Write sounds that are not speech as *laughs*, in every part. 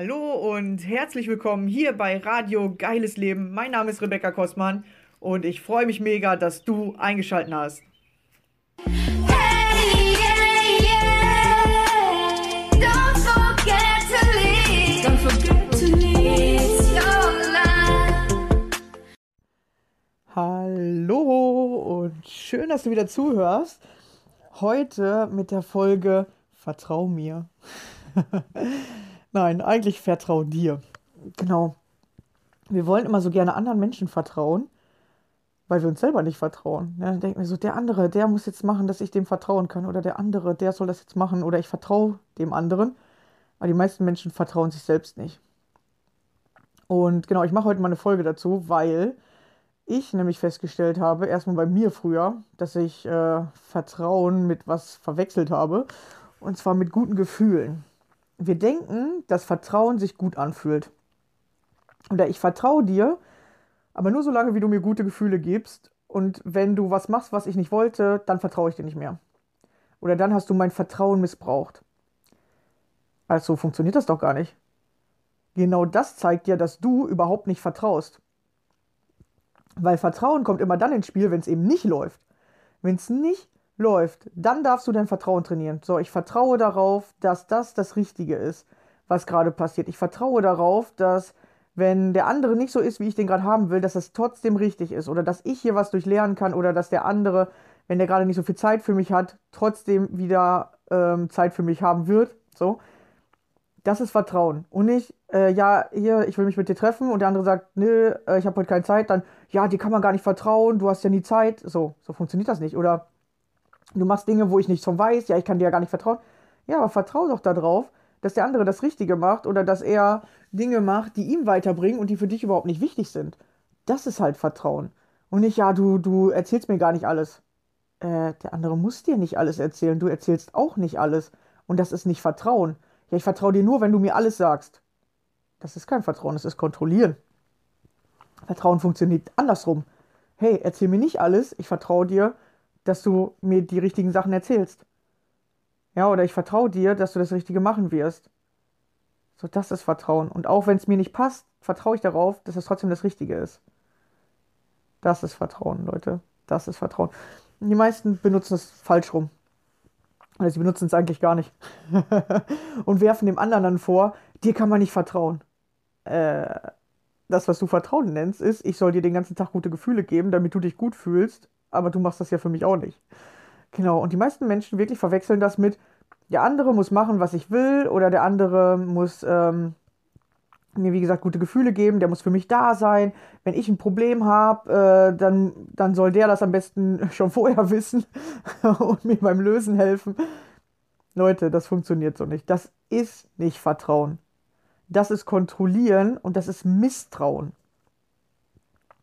Hallo und herzlich willkommen hier bei Radio Geiles Leben. Mein Name ist Rebecca Kostmann und ich freue mich mega, dass du eingeschaltet hast. Hey, yeah, yeah. Don't forget to leave. Don't forget to leave your life. Hallo und schön, dass du wieder zuhörst. Heute mit der Folge Vertrau mir. *laughs* Nein, eigentlich vertrau dir. Genau. Wir wollen immer so gerne anderen Menschen vertrauen, weil wir uns selber nicht vertrauen. Ja, dann denken wir so, der andere, der muss jetzt machen, dass ich dem vertrauen kann. Oder der andere, der soll das jetzt machen. Oder ich vertraue dem anderen. Aber die meisten Menschen vertrauen sich selbst nicht. Und genau, ich mache heute mal eine Folge dazu, weil ich nämlich festgestellt habe, erstmal bei mir früher, dass ich äh, Vertrauen mit was verwechselt habe. Und zwar mit guten Gefühlen. Wir denken, dass Vertrauen sich gut anfühlt. Oder ich vertraue dir, aber nur so lange, wie du mir gute Gefühle gibst. Und wenn du was machst, was ich nicht wollte, dann vertraue ich dir nicht mehr. Oder dann hast du mein Vertrauen missbraucht. Also funktioniert das doch gar nicht. Genau das zeigt dir, dass du überhaupt nicht vertraust. Weil Vertrauen kommt immer dann ins Spiel, wenn es eben nicht läuft. Wenn es nicht läuft, dann darfst du dein Vertrauen trainieren. So, ich vertraue darauf, dass das das Richtige ist, was gerade passiert. Ich vertraue darauf, dass wenn der andere nicht so ist, wie ich den gerade haben will, dass das trotzdem richtig ist oder dass ich hier was durchlernen kann oder dass der andere, wenn der gerade nicht so viel Zeit für mich hat, trotzdem wieder ähm, Zeit für mich haben wird. So, das ist Vertrauen. Und nicht, äh, ja, hier, ich will mich mit dir treffen und der andere sagt, nö, äh, ich habe heute keine Zeit, dann, ja, die kann man gar nicht vertrauen, du hast ja nie Zeit. So, so funktioniert das nicht. Oder du machst Dinge, wo ich nichts von weiß, ja, ich kann dir ja gar nicht vertrauen. Ja, aber vertrau doch darauf, dass der andere das Richtige macht oder dass er Dinge macht, die ihm weiterbringen und die für dich überhaupt nicht wichtig sind. Das ist halt Vertrauen. Und nicht, ja, du, du erzählst mir gar nicht alles. Äh, der andere muss dir nicht alles erzählen. Du erzählst auch nicht alles. Und das ist nicht Vertrauen. Ja, ich vertraue dir nur, wenn du mir alles sagst. Das ist kein Vertrauen, das ist Kontrollieren. Vertrauen funktioniert andersrum. Hey, erzähl mir nicht alles, ich vertraue dir, dass du mir die richtigen Sachen erzählst. Ja, oder ich vertraue dir, dass du das Richtige machen wirst. So, das ist Vertrauen. Und auch wenn es mir nicht passt, vertraue ich darauf, dass es trotzdem das Richtige ist. Das ist Vertrauen, Leute. Das ist Vertrauen. Die meisten benutzen es falsch rum. Oder sie benutzen es eigentlich gar nicht. *laughs* und werfen dem anderen dann vor, dir kann man nicht vertrauen. Äh, das, was du Vertrauen nennst, ist, ich soll dir den ganzen Tag gute Gefühle geben, damit du dich gut fühlst, aber du machst das ja für mich auch nicht. Genau, und die meisten Menschen wirklich verwechseln das mit, der andere muss machen, was ich will, oder der andere muss ähm, mir, wie gesagt, gute Gefühle geben, der muss für mich da sein. Wenn ich ein Problem habe, äh, dann, dann soll der das am besten *laughs* schon vorher wissen *laughs* und mir beim Lösen helfen. Leute, das funktioniert so nicht. Das ist nicht Vertrauen. Das ist Kontrollieren und das ist Misstrauen.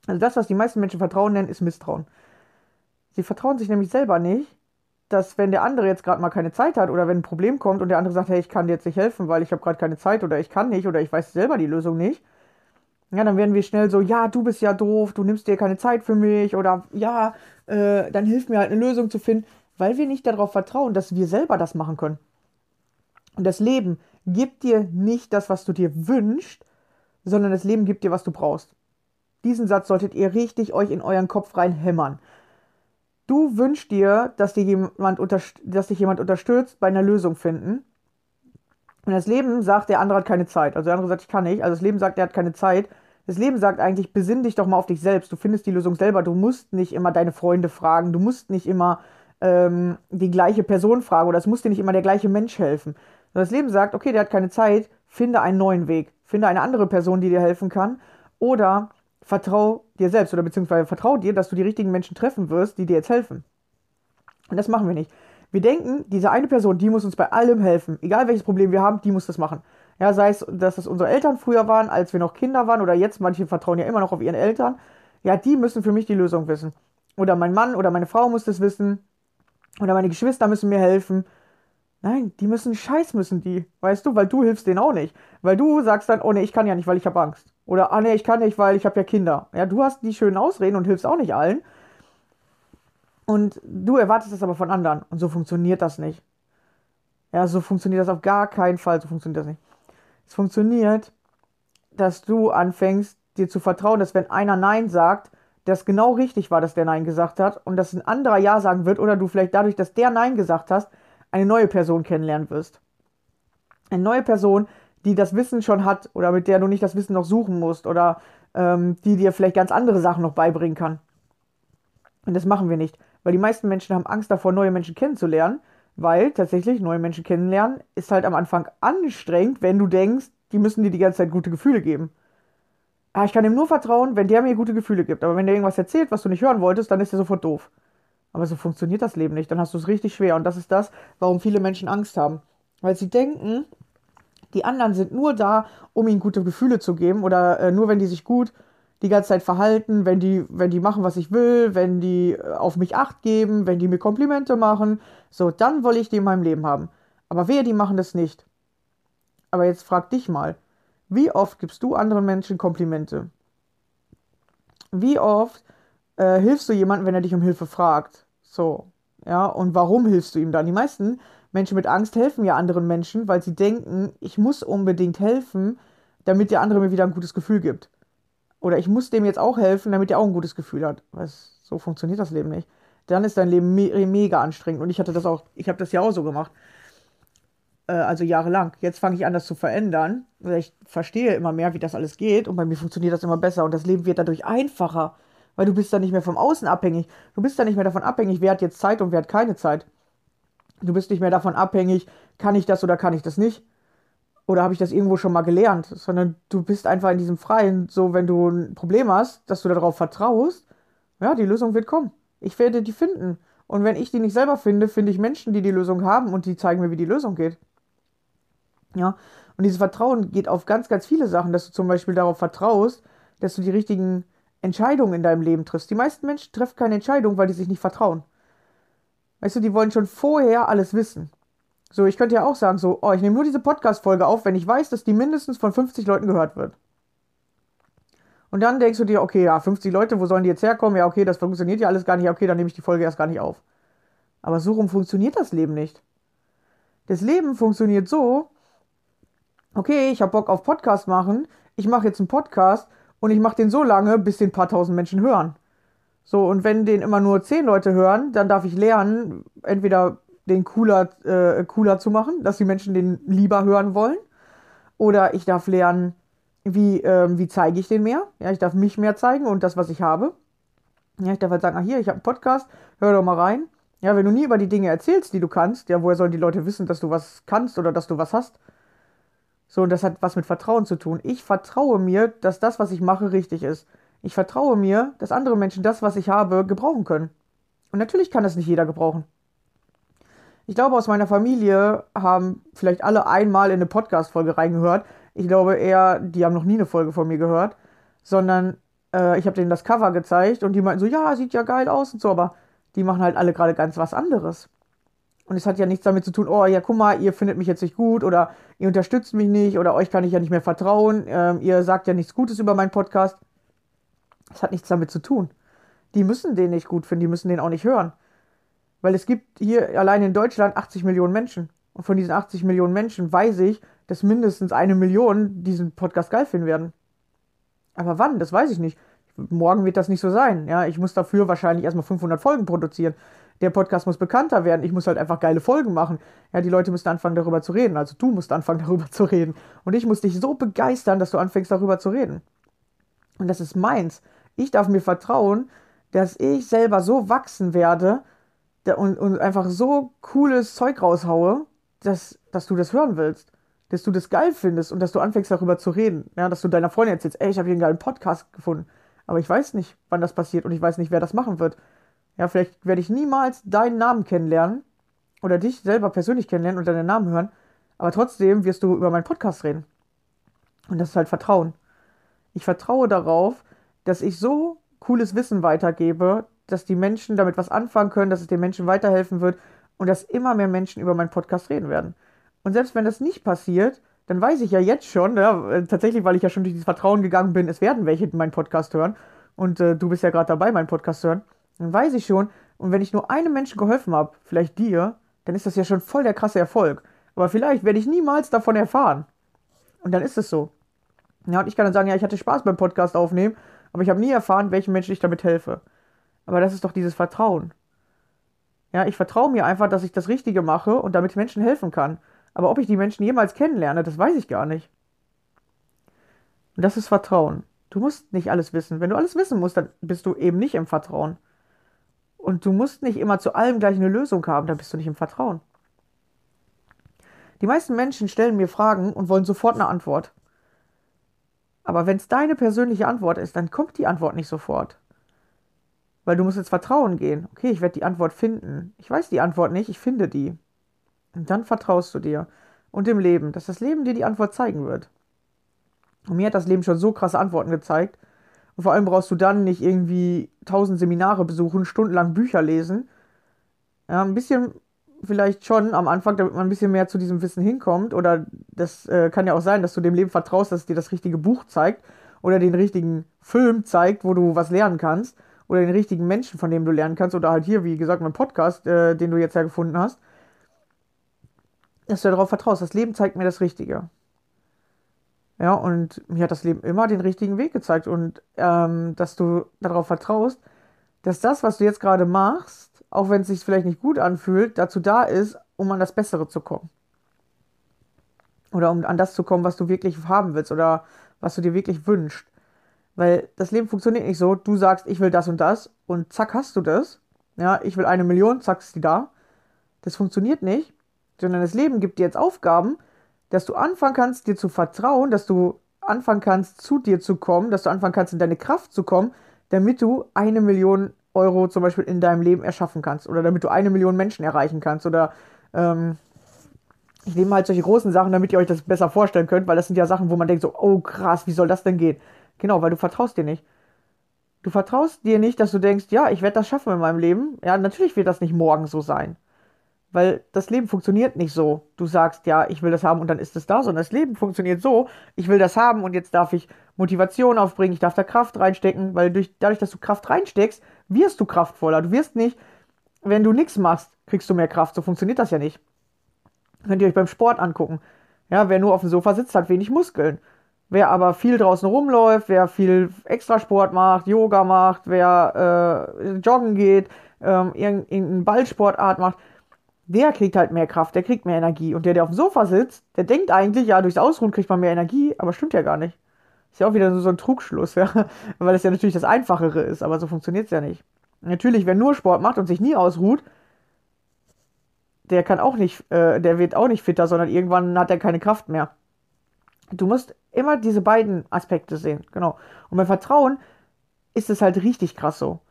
Also das, was die meisten Menschen Vertrauen nennen, ist Misstrauen. Sie vertrauen sich nämlich selber nicht, dass wenn der andere jetzt gerade mal keine Zeit hat oder wenn ein Problem kommt und der andere sagt, hey, ich kann dir jetzt nicht helfen, weil ich habe gerade keine Zeit oder ich kann nicht oder ich weiß selber die Lösung nicht, ja, dann werden wir schnell so, ja, du bist ja doof, du nimmst dir keine Zeit für mich oder ja, äh, dann hilf mir halt eine Lösung zu finden, weil wir nicht darauf vertrauen, dass wir selber das machen können. Und das Leben gibt dir nicht das, was du dir wünschst, sondern das Leben gibt dir, was du brauchst. Diesen Satz solltet ihr richtig euch in euren Kopf reinhämmern. Du wünschst dir, dass, dir jemand dass dich jemand unterstützt bei einer Lösung finden. Und das Leben sagt, der andere hat keine Zeit. Also der andere sagt, ich kann nicht. Also das Leben sagt, er hat keine Zeit. Das Leben sagt eigentlich, besinn dich doch mal auf dich selbst. Du findest die Lösung selber. Du musst nicht immer deine Freunde fragen. Du musst nicht immer ähm, die gleiche Person fragen. Oder es muss dir nicht immer der gleiche Mensch helfen. Und das Leben sagt, okay, der hat keine Zeit. Finde einen neuen Weg. Finde eine andere Person, die dir helfen kann. Oder vertrau dir selbst oder beziehungsweise vertrau dir, dass du die richtigen Menschen treffen wirst, die dir jetzt helfen. Und das machen wir nicht. Wir denken, diese eine Person, die muss uns bei allem helfen. Egal welches Problem wir haben, die muss das machen. Ja, sei es, dass es unsere Eltern früher waren, als wir noch Kinder waren oder jetzt, manche vertrauen ja immer noch auf ihren Eltern. Ja, die müssen für mich die Lösung wissen. Oder mein Mann oder meine Frau muss das wissen. Oder meine Geschwister müssen mir helfen. Nein, die müssen Scheiß müssen die, weißt du, weil du hilfst denen auch nicht. Weil du sagst dann, oh ne, ich kann ja nicht, weil ich habe Angst. Oder, ah ne, ich kann nicht, weil ich habe ja Kinder. Ja, du hast die schönen Ausreden und hilfst auch nicht allen. Und du erwartest das aber von anderen. Und so funktioniert das nicht. Ja, so funktioniert das auf gar keinen Fall. So funktioniert das nicht. Es funktioniert, dass du anfängst, dir zu vertrauen, dass wenn einer Nein sagt, das genau richtig war, dass der Nein gesagt hat und dass ein anderer Ja sagen wird oder du vielleicht dadurch, dass der Nein gesagt hast, eine neue Person kennenlernen wirst. Eine neue Person, die das Wissen schon hat oder mit der du nicht das Wissen noch suchen musst oder ähm, die dir vielleicht ganz andere Sachen noch beibringen kann. Und das machen wir nicht, weil die meisten Menschen haben Angst davor, neue Menschen kennenzulernen, weil tatsächlich neue Menschen kennenlernen ist halt am Anfang anstrengend, wenn du denkst, die müssen dir die ganze Zeit gute Gefühle geben. Ah, ich kann ihm nur vertrauen, wenn der mir gute Gefühle gibt. Aber wenn der irgendwas erzählt, was du nicht hören wolltest, dann ist er sofort doof. Aber so funktioniert das Leben nicht. Dann hast du es richtig schwer. Und das ist das, warum viele Menschen Angst haben. Weil sie denken, die anderen sind nur da, um ihnen gute Gefühle zu geben oder äh, nur wenn die sich gut die ganze Zeit verhalten, wenn die, wenn die machen, was ich will, wenn die äh, auf mich acht geben, wenn die mir Komplimente machen, so, dann will ich die in meinem Leben haben. Aber wer, die machen das nicht. Aber jetzt frag dich mal, wie oft gibst du anderen Menschen Komplimente? Wie oft äh, hilfst du jemandem, wenn er dich um Hilfe fragt? So, ja, und warum hilfst du ihm dann? Die meisten Menschen mit Angst helfen ja anderen Menschen, weil sie denken, ich muss unbedingt helfen, damit der andere mir wieder ein gutes Gefühl gibt. Oder ich muss dem jetzt auch helfen, damit er auch ein gutes Gefühl hat. Was, so funktioniert das Leben nicht. Dann ist dein Leben me mega anstrengend. Und ich hatte das auch, ich habe das ja auch so gemacht. Äh, also jahrelang. Jetzt fange ich an, das zu verändern. Ich verstehe immer mehr, wie das alles geht. Und bei mir funktioniert das immer besser. Und das Leben wird dadurch einfacher. Weil du bist dann nicht mehr vom Außen abhängig. Du bist dann nicht mehr davon abhängig, wer hat jetzt Zeit und wer hat keine Zeit. Du bist nicht mehr davon abhängig, kann ich das oder kann ich das nicht. Oder habe ich das irgendwo schon mal gelernt, sondern du bist einfach in diesem Freien, so wenn du ein Problem hast, dass du darauf vertraust, ja, die Lösung wird kommen. Ich werde die finden. Und wenn ich die nicht selber finde, finde ich Menschen, die die Lösung haben und die zeigen mir, wie die Lösung geht. Ja, und dieses Vertrauen geht auf ganz, ganz viele Sachen, dass du zum Beispiel darauf vertraust, dass du die richtigen Entscheidungen in deinem Leben triffst. Die meisten Menschen treffen keine Entscheidung, weil die sich nicht vertrauen. Weißt du, die wollen schon vorher alles wissen. So, ich könnte ja auch sagen, so, oh, ich nehme nur diese Podcast-Folge auf, wenn ich weiß, dass die mindestens von 50 Leuten gehört wird. Und dann denkst du dir, okay, ja, 50 Leute, wo sollen die jetzt herkommen? Ja, okay, das funktioniert ja alles gar nicht. Okay, dann nehme ich die Folge erst gar nicht auf. Aber so rum funktioniert das Leben nicht. Das Leben funktioniert so, okay, ich habe Bock auf Podcast machen, ich mache jetzt einen Podcast und ich mache den so lange, bis den paar tausend Menschen hören. So, und wenn den immer nur zehn Leute hören, dann darf ich lernen, entweder den cooler, äh, cooler zu machen, dass die Menschen den lieber hören wollen. Oder ich darf lernen, wie, ähm, wie zeige ich den mehr. Ja, ich darf mich mehr zeigen und das, was ich habe. Ja, ich darf halt sagen, ah, hier, ich habe einen Podcast, hör doch mal rein. Ja, wenn du nie über die Dinge erzählst, die du kannst, ja, woher sollen die Leute wissen, dass du was kannst oder dass du was hast? So, und das hat was mit Vertrauen zu tun. Ich vertraue mir, dass das, was ich mache, richtig ist. Ich vertraue mir, dass andere Menschen das, was ich habe, gebrauchen können. Und natürlich kann das nicht jeder gebrauchen. Ich glaube, aus meiner Familie haben vielleicht alle einmal in eine Podcast-Folge reingehört. Ich glaube eher, die haben noch nie eine Folge von mir gehört, sondern äh, ich habe denen das Cover gezeigt und die meinten so, ja, sieht ja geil aus und so, aber die machen halt alle gerade ganz was anderes. Und es hat ja nichts damit zu tun, oh ja, guck mal, ihr findet mich jetzt nicht gut oder ihr unterstützt mich nicht oder euch kann ich ja nicht mehr vertrauen, ähm, ihr sagt ja nichts Gutes über meinen Podcast. Es hat nichts damit zu tun. Die müssen den nicht gut finden, die müssen den auch nicht hören. Weil es gibt hier allein in Deutschland 80 Millionen Menschen. Und von diesen 80 Millionen Menschen weiß ich, dass mindestens eine Million diesen Podcast geil finden werden. Aber wann? Das weiß ich nicht. Morgen wird das nicht so sein. Ja, ich muss dafür wahrscheinlich erstmal 500 Folgen produzieren der Podcast muss bekannter werden. Ich muss halt einfach geile Folgen machen. Ja, die Leute müssen anfangen, darüber zu reden. Also du musst anfangen, *laughs* darüber zu reden. Und ich muss dich so begeistern, dass du anfängst, darüber zu reden. Und das ist meins. Ich darf mir vertrauen, dass ich selber so wachsen werde und, und einfach so cooles Zeug raushaue, dass, dass du das hören willst. Dass du das geil findest und dass du anfängst, darüber zu reden. Ja, dass du deiner Freundin erzählst, ey, ich habe hier einen geilen Podcast gefunden. Aber ich weiß nicht, wann das passiert und ich weiß nicht, wer das machen wird. Ja, vielleicht werde ich niemals deinen Namen kennenlernen oder dich selber persönlich kennenlernen und deinen Namen hören, aber trotzdem wirst du über meinen Podcast reden. Und das ist halt Vertrauen. Ich vertraue darauf, dass ich so cooles Wissen weitergebe, dass die Menschen damit was anfangen können, dass es den Menschen weiterhelfen wird und dass immer mehr Menschen über meinen Podcast reden werden. Und selbst wenn das nicht passiert, dann weiß ich ja jetzt schon, ja, tatsächlich, weil ich ja schon durch dieses Vertrauen gegangen bin, es werden welche meinen Podcast hören. Und äh, du bist ja gerade dabei, meinen Podcast zu hören. Dann weiß ich schon, und wenn ich nur einem Menschen geholfen habe, vielleicht dir, dann ist das ja schon voll der krasse Erfolg. Aber vielleicht werde ich niemals davon erfahren. Und dann ist es so. Ja, und ich kann dann sagen, ja, ich hatte Spaß beim Podcast aufnehmen, aber ich habe nie erfahren, welchen Menschen ich damit helfe. Aber das ist doch dieses Vertrauen. Ja, ich vertraue mir einfach, dass ich das Richtige mache und damit Menschen helfen kann. Aber ob ich die Menschen jemals kennenlerne, das weiß ich gar nicht. Und das ist Vertrauen. Du musst nicht alles wissen. Wenn du alles wissen musst, dann bist du eben nicht im Vertrauen. Und du musst nicht immer zu allem gleich eine Lösung haben, dann bist du nicht im Vertrauen. Die meisten Menschen stellen mir Fragen und wollen sofort eine Antwort. Aber wenn es deine persönliche Antwort ist, dann kommt die Antwort nicht sofort. Weil du musst jetzt Vertrauen gehen. Okay, ich werde die Antwort finden. Ich weiß die Antwort nicht, ich finde die. Und dann vertraust du dir und dem Leben, dass das Leben dir die Antwort zeigen wird. Und mir hat das Leben schon so krasse Antworten gezeigt. Und vor allem brauchst du dann nicht irgendwie tausend Seminare besuchen, stundenlang Bücher lesen. Ja, ein bisschen vielleicht schon am Anfang, damit man ein bisschen mehr zu diesem Wissen hinkommt. Oder das äh, kann ja auch sein, dass du dem Leben vertraust, dass es dir das richtige Buch zeigt oder den richtigen Film zeigt, wo du was lernen kannst. Oder den richtigen Menschen, von dem du lernen kannst. Oder halt hier, wie gesagt, mein Podcast, äh, den du jetzt ja gefunden hast. Dass du darauf vertraust. Das Leben zeigt mir das Richtige. Ja, und mir hat das Leben immer den richtigen Weg gezeigt. Und ähm, dass du darauf vertraust, dass das, was du jetzt gerade machst, auch wenn es sich vielleicht nicht gut anfühlt, dazu da ist, um an das Bessere zu kommen. Oder um an das zu kommen, was du wirklich haben willst oder was du dir wirklich wünschst. Weil das Leben funktioniert nicht so, du sagst, ich will das und das und zack hast du das. Ja, ich will eine Million, zack ist die da. Das funktioniert nicht, sondern das Leben gibt dir jetzt Aufgaben, dass du anfangen kannst, dir zu vertrauen, dass du anfangen kannst, zu dir zu kommen, dass du anfangen kannst, in deine Kraft zu kommen, damit du eine Million Euro zum Beispiel in deinem Leben erschaffen kannst oder damit du eine Million Menschen erreichen kannst oder ähm, ich nehme halt solche großen Sachen, damit ihr euch das besser vorstellen könnt, weil das sind ja Sachen, wo man denkt so, oh krass, wie soll das denn gehen? Genau, weil du vertraust dir nicht. Du vertraust dir nicht, dass du denkst, ja, ich werde das schaffen in meinem Leben. Ja, natürlich wird das nicht morgen so sein. Weil das Leben funktioniert nicht so. Du sagst, ja, ich will das haben und dann ist es da, sondern das Leben funktioniert so, ich will das haben und jetzt darf ich Motivation aufbringen, ich darf da Kraft reinstecken, weil durch, dadurch, dass du Kraft reinsteckst, wirst du kraftvoller. Du wirst nicht, wenn du nichts machst, kriegst du mehr Kraft. So funktioniert das ja nicht. Könnt ihr euch beim Sport angucken. Ja, wer nur auf dem Sofa sitzt, hat wenig Muskeln. Wer aber viel draußen rumläuft, wer viel Extrasport macht, Yoga macht, wer äh, joggen geht, ähm, irgendeine Ballsportart macht, der kriegt halt mehr Kraft, der kriegt mehr Energie. Und der, der auf dem Sofa sitzt, der denkt eigentlich, ja, durchs Ausruhen kriegt man mehr Energie, aber stimmt ja gar nicht. Ist ja auch wieder so ein Trugschluss, ja. *laughs* Weil es ja natürlich das Einfachere ist, aber so funktioniert es ja nicht. Natürlich, wer nur Sport macht und sich nie ausruht, der kann auch nicht, äh, der wird auch nicht fitter, sondern irgendwann hat er keine Kraft mehr. Du musst immer diese beiden Aspekte sehen, genau. Und beim Vertrauen ist es halt richtig krass so.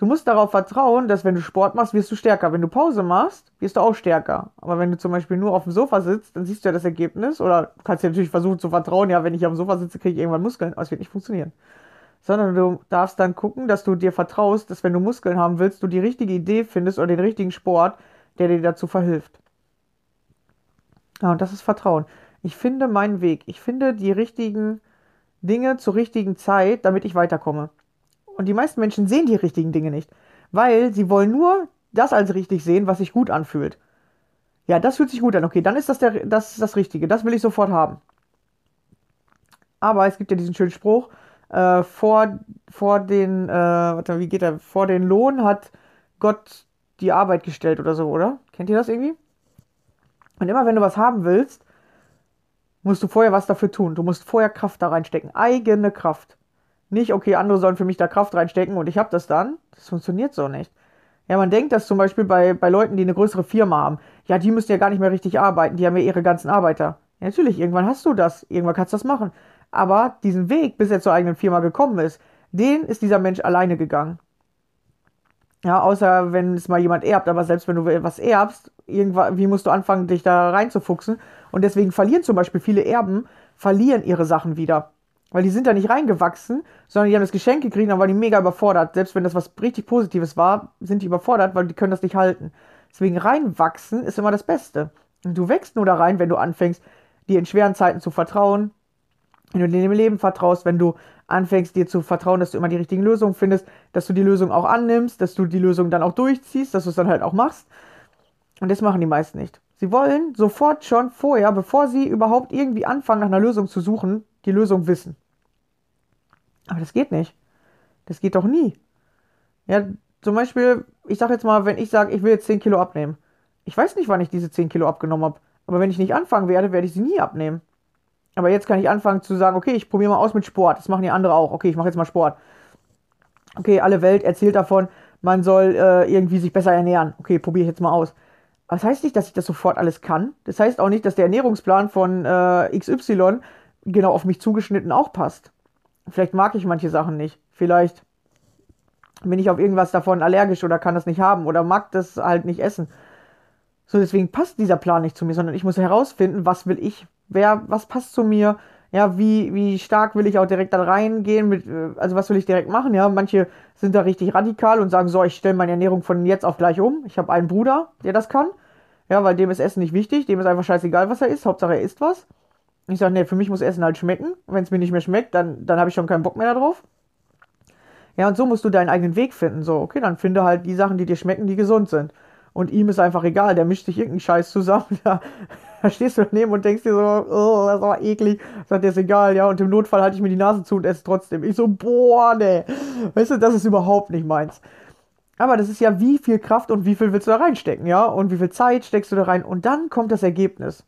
Du musst darauf vertrauen, dass wenn du Sport machst, wirst du stärker. Wenn du Pause machst, wirst du auch stärker. Aber wenn du zum Beispiel nur auf dem Sofa sitzt, dann siehst du ja das Ergebnis. Oder du kannst dir natürlich versuchen zu vertrauen, ja, wenn ich auf dem Sofa sitze, kriege ich irgendwann Muskeln. Aber es wird nicht funktionieren. Sondern du darfst dann gucken, dass du dir vertraust, dass wenn du Muskeln haben willst, du die richtige Idee findest oder den richtigen Sport, der dir dazu verhilft. Ja, und das ist Vertrauen. Ich finde meinen Weg. Ich finde die richtigen Dinge zur richtigen Zeit, damit ich weiterkomme. Und die meisten Menschen sehen die richtigen Dinge nicht, weil sie wollen nur das als richtig sehen, was sich gut anfühlt. Ja, das fühlt sich gut an. Okay, dann ist das, der, das, das Richtige. Das will ich sofort haben. Aber es gibt ja diesen schönen Spruch, äh, vor, vor den, äh, warte, wie geht der? Vor den Lohn hat Gott die Arbeit gestellt oder so, oder? Kennt ihr das irgendwie? Und immer wenn du was haben willst, musst du vorher was dafür tun. Du musst vorher Kraft da reinstecken. Eigene Kraft. Nicht, okay, andere sollen für mich da Kraft reinstecken und ich habe das dann. Das funktioniert so nicht. Ja, man denkt das zum Beispiel bei, bei Leuten, die eine größere Firma haben. Ja, die müssen ja gar nicht mehr richtig arbeiten, die haben ja ihre ganzen Arbeiter. Ja, natürlich, irgendwann hast du das, irgendwann kannst du das machen. Aber diesen Weg, bis er zur eigenen Firma gekommen ist, den ist dieser Mensch alleine gegangen. Ja, außer wenn es mal jemand erbt, aber selbst wenn du etwas erbst, irgendwann, wie musst du anfangen, dich da reinzufuchsen? Und deswegen verlieren zum Beispiel viele Erben, verlieren ihre Sachen wieder. Weil die sind da nicht reingewachsen, sondern die haben das Geschenk gekriegt, dann waren die mega überfordert. Selbst wenn das was richtig Positives war, sind die überfordert, weil die können das nicht halten. Deswegen reinwachsen ist immer das Beste. Und du wächst nur da rein, wenn du anfängst, dir in schweren Zeiten zu vertrauen, wenn du dir im Leben vertraust, wenn du anfängst, dir zu vertrauen, dass du immer die richtigen Lösungen findest, dass du die Lösung auch annimmst, dass du die Lösung dann auch durchziehst, dass du es dann halt auch machst. Und das machen die meisten nicht. Sie wollen sofort schon vorher, bevor sie überhaupt irgendwie anfangen, nach einer Lösung zu suchen, die Lösung wissen. Aber das geht nicht. Das geht doch nie. Ja, zum Beispiel, ich sag jetzt mal, wenn ich sage, ich will jetzt 10 Kilo abnehmen. Ich weiß nicht, wann ich diese 10 Kilo abgenommen habe. Aber wenn ich nicht anfangen werde, werde ich sie nie abnehmen. Aber jetzt kann ich anfangen zu sagen, okay, ich probiere mal aus mit Sport. Das machen die andere auch. Okay, ich mache jetzt mal Sport. Okay, alle Welt erzählt davon, man soll äh, irgendwie sich besser ernähren. Okay, probiere ich jetzt mal aus. Aber das heißt nicht, dass ich das sofort alles kann. Das heißt auch nicht, dass der Ernährungsplan von äh, XY genau auf mich zugeschnitten auch passt. Vielleicht mag ich manche Sachen nicht. Vielleicht bin ich auf irgendwas davon allergisch oder kann das nicht haben oder mag das halt nicht essen. So, deswegen passt dieser Plan nicht zu mir, sondern ich muss herausfinden, was will ich, wer, was passt zu mir, ja, wie, wie stark will ich auch direkt da reingehen, mit, äh, also was will ich direkt machen, ja, manche sind da richtig radikal und sagen, so, ich stelle meine Ernährung von jetzt auf gleich um. Ich habe einen Bruder, der das kann, ja, weil dem ist Essen nicht wichtig, dem ist einfach scheißegal, was er isst, Hauptsache er isst was. Ich sage, nee, für mich muss Essen halt schmecken. Wenn es mir nicht mehr schmeckt, dann, dann habe ich schon keinen Bock mehr darauf. Ja, und so musst du deinen eigenen Weg finden. So, okay, dann finde halt die Sachen, die dir schmecken, die gesund sind. Und ihm ist einfach egal, der mischt sich irgendeinen Scheiß zusammen. *laughs* Da, da stehst du daneben und denkst dir so, oh, das war eklig. Sagt der ist egal, ja. Und im Notfall halte ich mir die Nase zu und esse trotzdem. Ich so, boah, ne. Weißt du, das ist überhaupt nicht meins. Aber das ist ja, wie viel Kraft und wie viel willst du da reinstecken, ja? Und wie viel Zeit steckst du da rein? Und dann kommt das Ergebnis.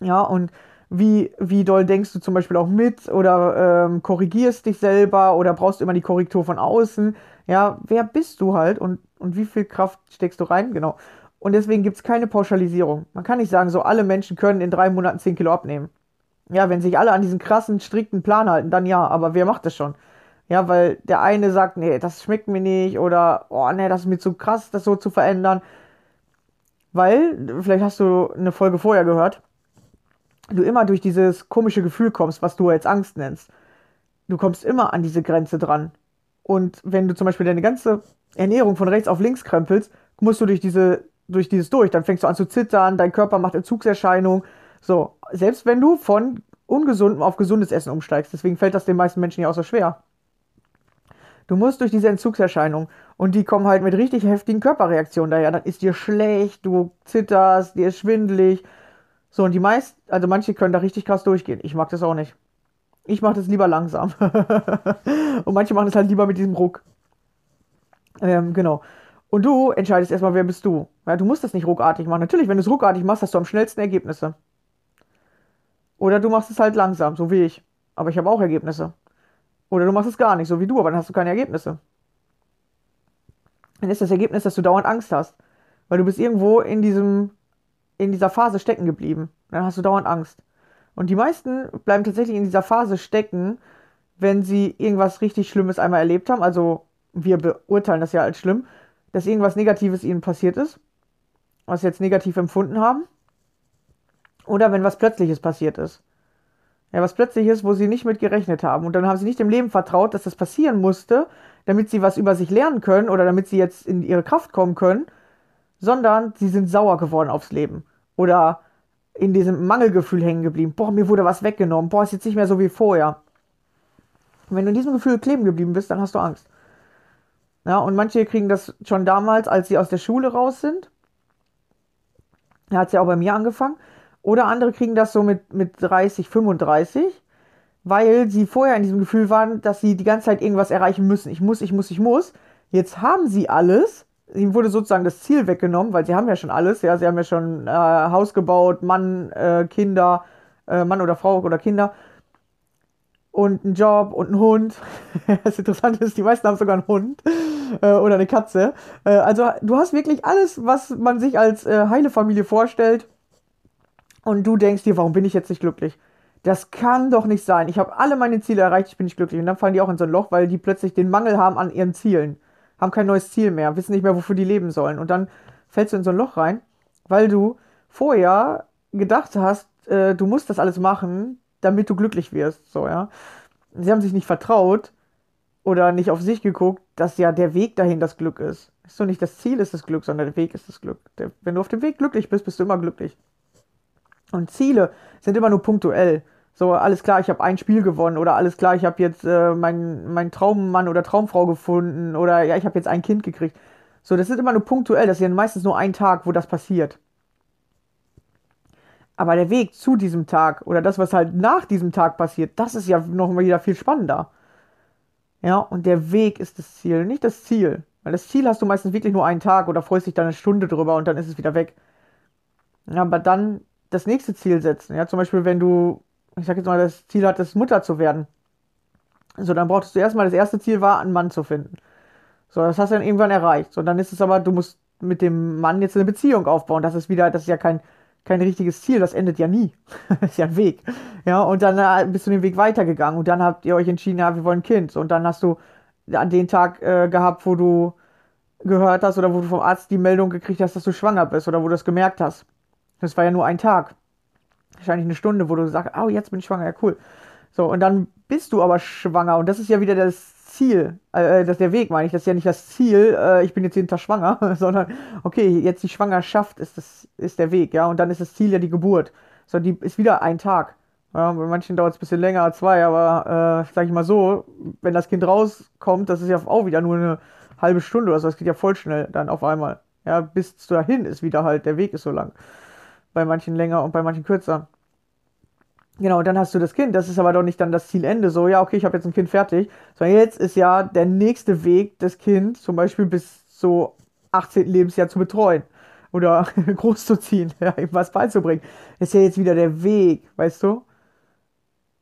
Ja, und wie, wie doll denkst du zum Beispiel auch mit oder ähm, korrigierst dich selber oder brauchst immer die Korrektur von außen? Ja, wer bist du halt und, und wie viel Kraft steckst du rein? Genau. Und deswegen gibt es keine Pauschalisierung. Man kann nicht sagen, so alle Menschen können in drei Monaten 10 Kilo abnehmen. Ja, wenn sich alle an diesen krassen, strikten Plan halten, dann ja, aber wer macht das schon? Ja, weil der eine sagt, nee, das schmeckt mir nicht oder, oh, nee, das ist mir zu krass, das so zu verändern. Weil, vielleicht hast du eine Folge vorher gehört, du immer durch dieses komische Gefühl kommst, was du jetzt Angst nennst. Du kommst immer an diese Grenze dran. Und wenn du zum Beispiel deine ganze Ernährung von rechts auf links krempelst, musst du durch diese, durch dieses durch. Dann fängst du an zu zittern, dein Körper macht Entzugserscheinungen. So, selbst wenn du von ungesundem auf gesundes Essen umsteigst. Deswegen fällt das den meisten Menschen ja auch so schwer. Du musst durch diese Entzugserscheinung und die kommen halt mit richtig heftigen Körperreaktionen daher. Dann ist dir schlecht, du zitterst, dir ist schwindelig, so, und die meisten, also manche können da richtig krass durchgehen. Ich mag das auch nicht. Ich mache das lieber langsam. *laughs* und manche machen es halt lieber mit diesem Ruck. Ähm, genau. Und du entscheidest erstmal, wer bist du. Ja, du musst das nicht ruckartig machen. Natürlich, wenn du es ruckartig machst, hast du am schnellsten Ergebnisse. Oder du machst es halt langsam, so wie ich. Aber ich habe auch Ergebnisse. Oder du machst es gar nicht, so wie du, aber dann hast du keine Ergebnisse. Dann ist das Ergebnis, dass du dauernd Angst hast. Weil du bist irgendwo in diesem in dieser Phase stecken geblieben. Dann hast du dauernd Angst. Und die meisten bleiben tatsächlich in dieser Phase stecken, wenn sie irgendwas richtig Schlimmes einmal erlebt haben. Also wir beurteilen das ja als schlimm, dass irgendwas Negatives ihnen passiert ist, was sie jetzt negativ empfunden haben. Oder wenn was Plötzliches passiert ist. Ja, was Plötzliches, wo sie nicht mit gerechnet haben. Und dann haben sie nicht dem Leben vertraut, dass das passieren musste, damit sie was über sich lernen können oder damit sie jetzt in ihre Kraft kommen können, sondern sie sind sauer geworden aufs Leben. Oder in diesem Mangelgefühl hängen geblieben. Boah, mir wurde was weggenommen. Boah, ist jetzt nicht mehr so wie vorher. Und wenn du in diesem Gefühl kleben geblieben bist, dann hast du Angst. Ja, und manche kriegen das schon damals, als sie aus der Schule raus sind. Da hat es ja auch bei mir angefangen. Oder andere kriegen das so mit, mit 30, 35, weil sie vorher in diesem Gefühl waren, dass sie die ganze Zeit irgendwas erreichen müssen. Ich muss, ich muss, ich muss. Jetzt haben sie alles ihm wurde sozusagen das Ziel weggenommen, weil sie haben ja schon alles, ja, sie haben ja schon äh, Haus gebaut, Mann, äh, Kinder, äh, Mann oder Frau oder Kinder und einen Job und einen Hund. *laughs* das Interessante ist, die meisten haben sogar einen Hund äh, oder eine Katze. Äh, also du hast wirklich alles, was man sich als äh, heile Familie vorstellt und du denkst dir, warum bin ich jetzt nicht glücklich? Das kann doch nicht sein. Ich habe alle meine Ziele erreicht, ich bin nicht glücklich. Und dann fallen die auch in so ein Loch, weil die plötzlich den Mangel haben an ihren Zielen haben kein neues Ziel mehr, wissen nicht mehr, wofür die leben sollen. Und dann fällst du in so ein Loch rein, weil du vorher gedacht hast, äh, du musst das alles machen, damit du glücklich wirst. So, ja. Sie haben sich nicht vertraut oder nicht auf sich geguckt, dass ja der Weg dahin das Glück ist. Ist so nicht das Ziel ist das Glück, sondern der Weg ist das Glück. Der, wenn du auf dem Weg glücklich bist, bist du immer glücklich. Und Ziele sind immer nur punktuell. So, alles klar, ich habe ein Spiel gewonnen oder alles klar, ich habe jetzt äh, meinen mein Traummann oder Traumfrau gefunden oder ja, ich habe jetzt ein Kind gekriegt. So, das ist immer nur punktuell, das ist ja meistens nur ein Tag, wo das passiert. Aber der Weg zu diesem Tag oder das, was halt nach diesem Tag passiert, das ist ja noch mal wieder viel spannender. Ja, und der Weg ist das Ziel, nicht das Ziel. Weil das Ziel hast du meistens wirklich nur einen Tag oder freust dich dann eine Stunde drüber und dann ist es wieder weg. Ja, aber dann das nächste Ziel setzen. Ja, zum Beispiel, wenn du, ich sag jetzt mal, das Ziel hattest, Mutter zu werden. So, dann brauchtest du erstmal, das erste Ziel war, einen Mann zu finden. So, das hast du dann irgendwann erreicht. So, dann ist es aber, du musst mit dem Mann jetzt eine Beziehung aufbauen. Das ist wieder, das ist ja kein, kein richtiges Ziel, das endet ja nie. *laughs* das ist ja ein Weg. Ja, und dann äh, bist du den Weg weitergegangen und dann habt ihr euch entschieden, ja, wir wollen ein Kind. Und dann hast du an den Tag äh, gehabt, wo du gehört hast oder wo du vom Arzt die Meldung gekriegt hast, dass du schwanger bist oder wo du das gemerkt hast. Das war ja nur ein Tag. Wahrscheinlich eine Stunde, wo du sagst, oh, jetzt bin ich schwanger, ja cool. So, und dann bist du aber schwanger und das ist ja wieder das Ziel, äh, das ist der Weg, meine ich. Das ist ja nicht das Ziel, äh, ich bin jetzt jeden Tag schwanger, *laughs* sondern okay, jetzt die Schwangerschaft ist, das, ist der Weg, ja, und dann ist das Ziel ja die Geburt. So, die ist wieder ein Tag. Ja, bei manchen dauert es ein bisschen länger zwei, aber äh, sag ich mal so, wenn das Kind rauskommt, das ist ja auch wieder nur eine halbe Stunde oder so, das geht ja voll schnell dann auf einmal. Ja, bis dahin ist wieder halt, der Weg ist so lang. Bei manchen länger und bei manchen kürzer. Genau, und dann hast du das Kind. Das ist aber doch nicht dann das Zielende. So, ja, okay, ich habe jetzt ein Kind fertig. Sondern jetzt ist ja der nächste Weg, das Kind zum Beispiel bis so 18. Lebensjahr zu betreuen. Oder *laughs* großzuziehen, *laughs* ja, ihm was beizubringen. Ist ja jetzt wieder der Weg, weißt du?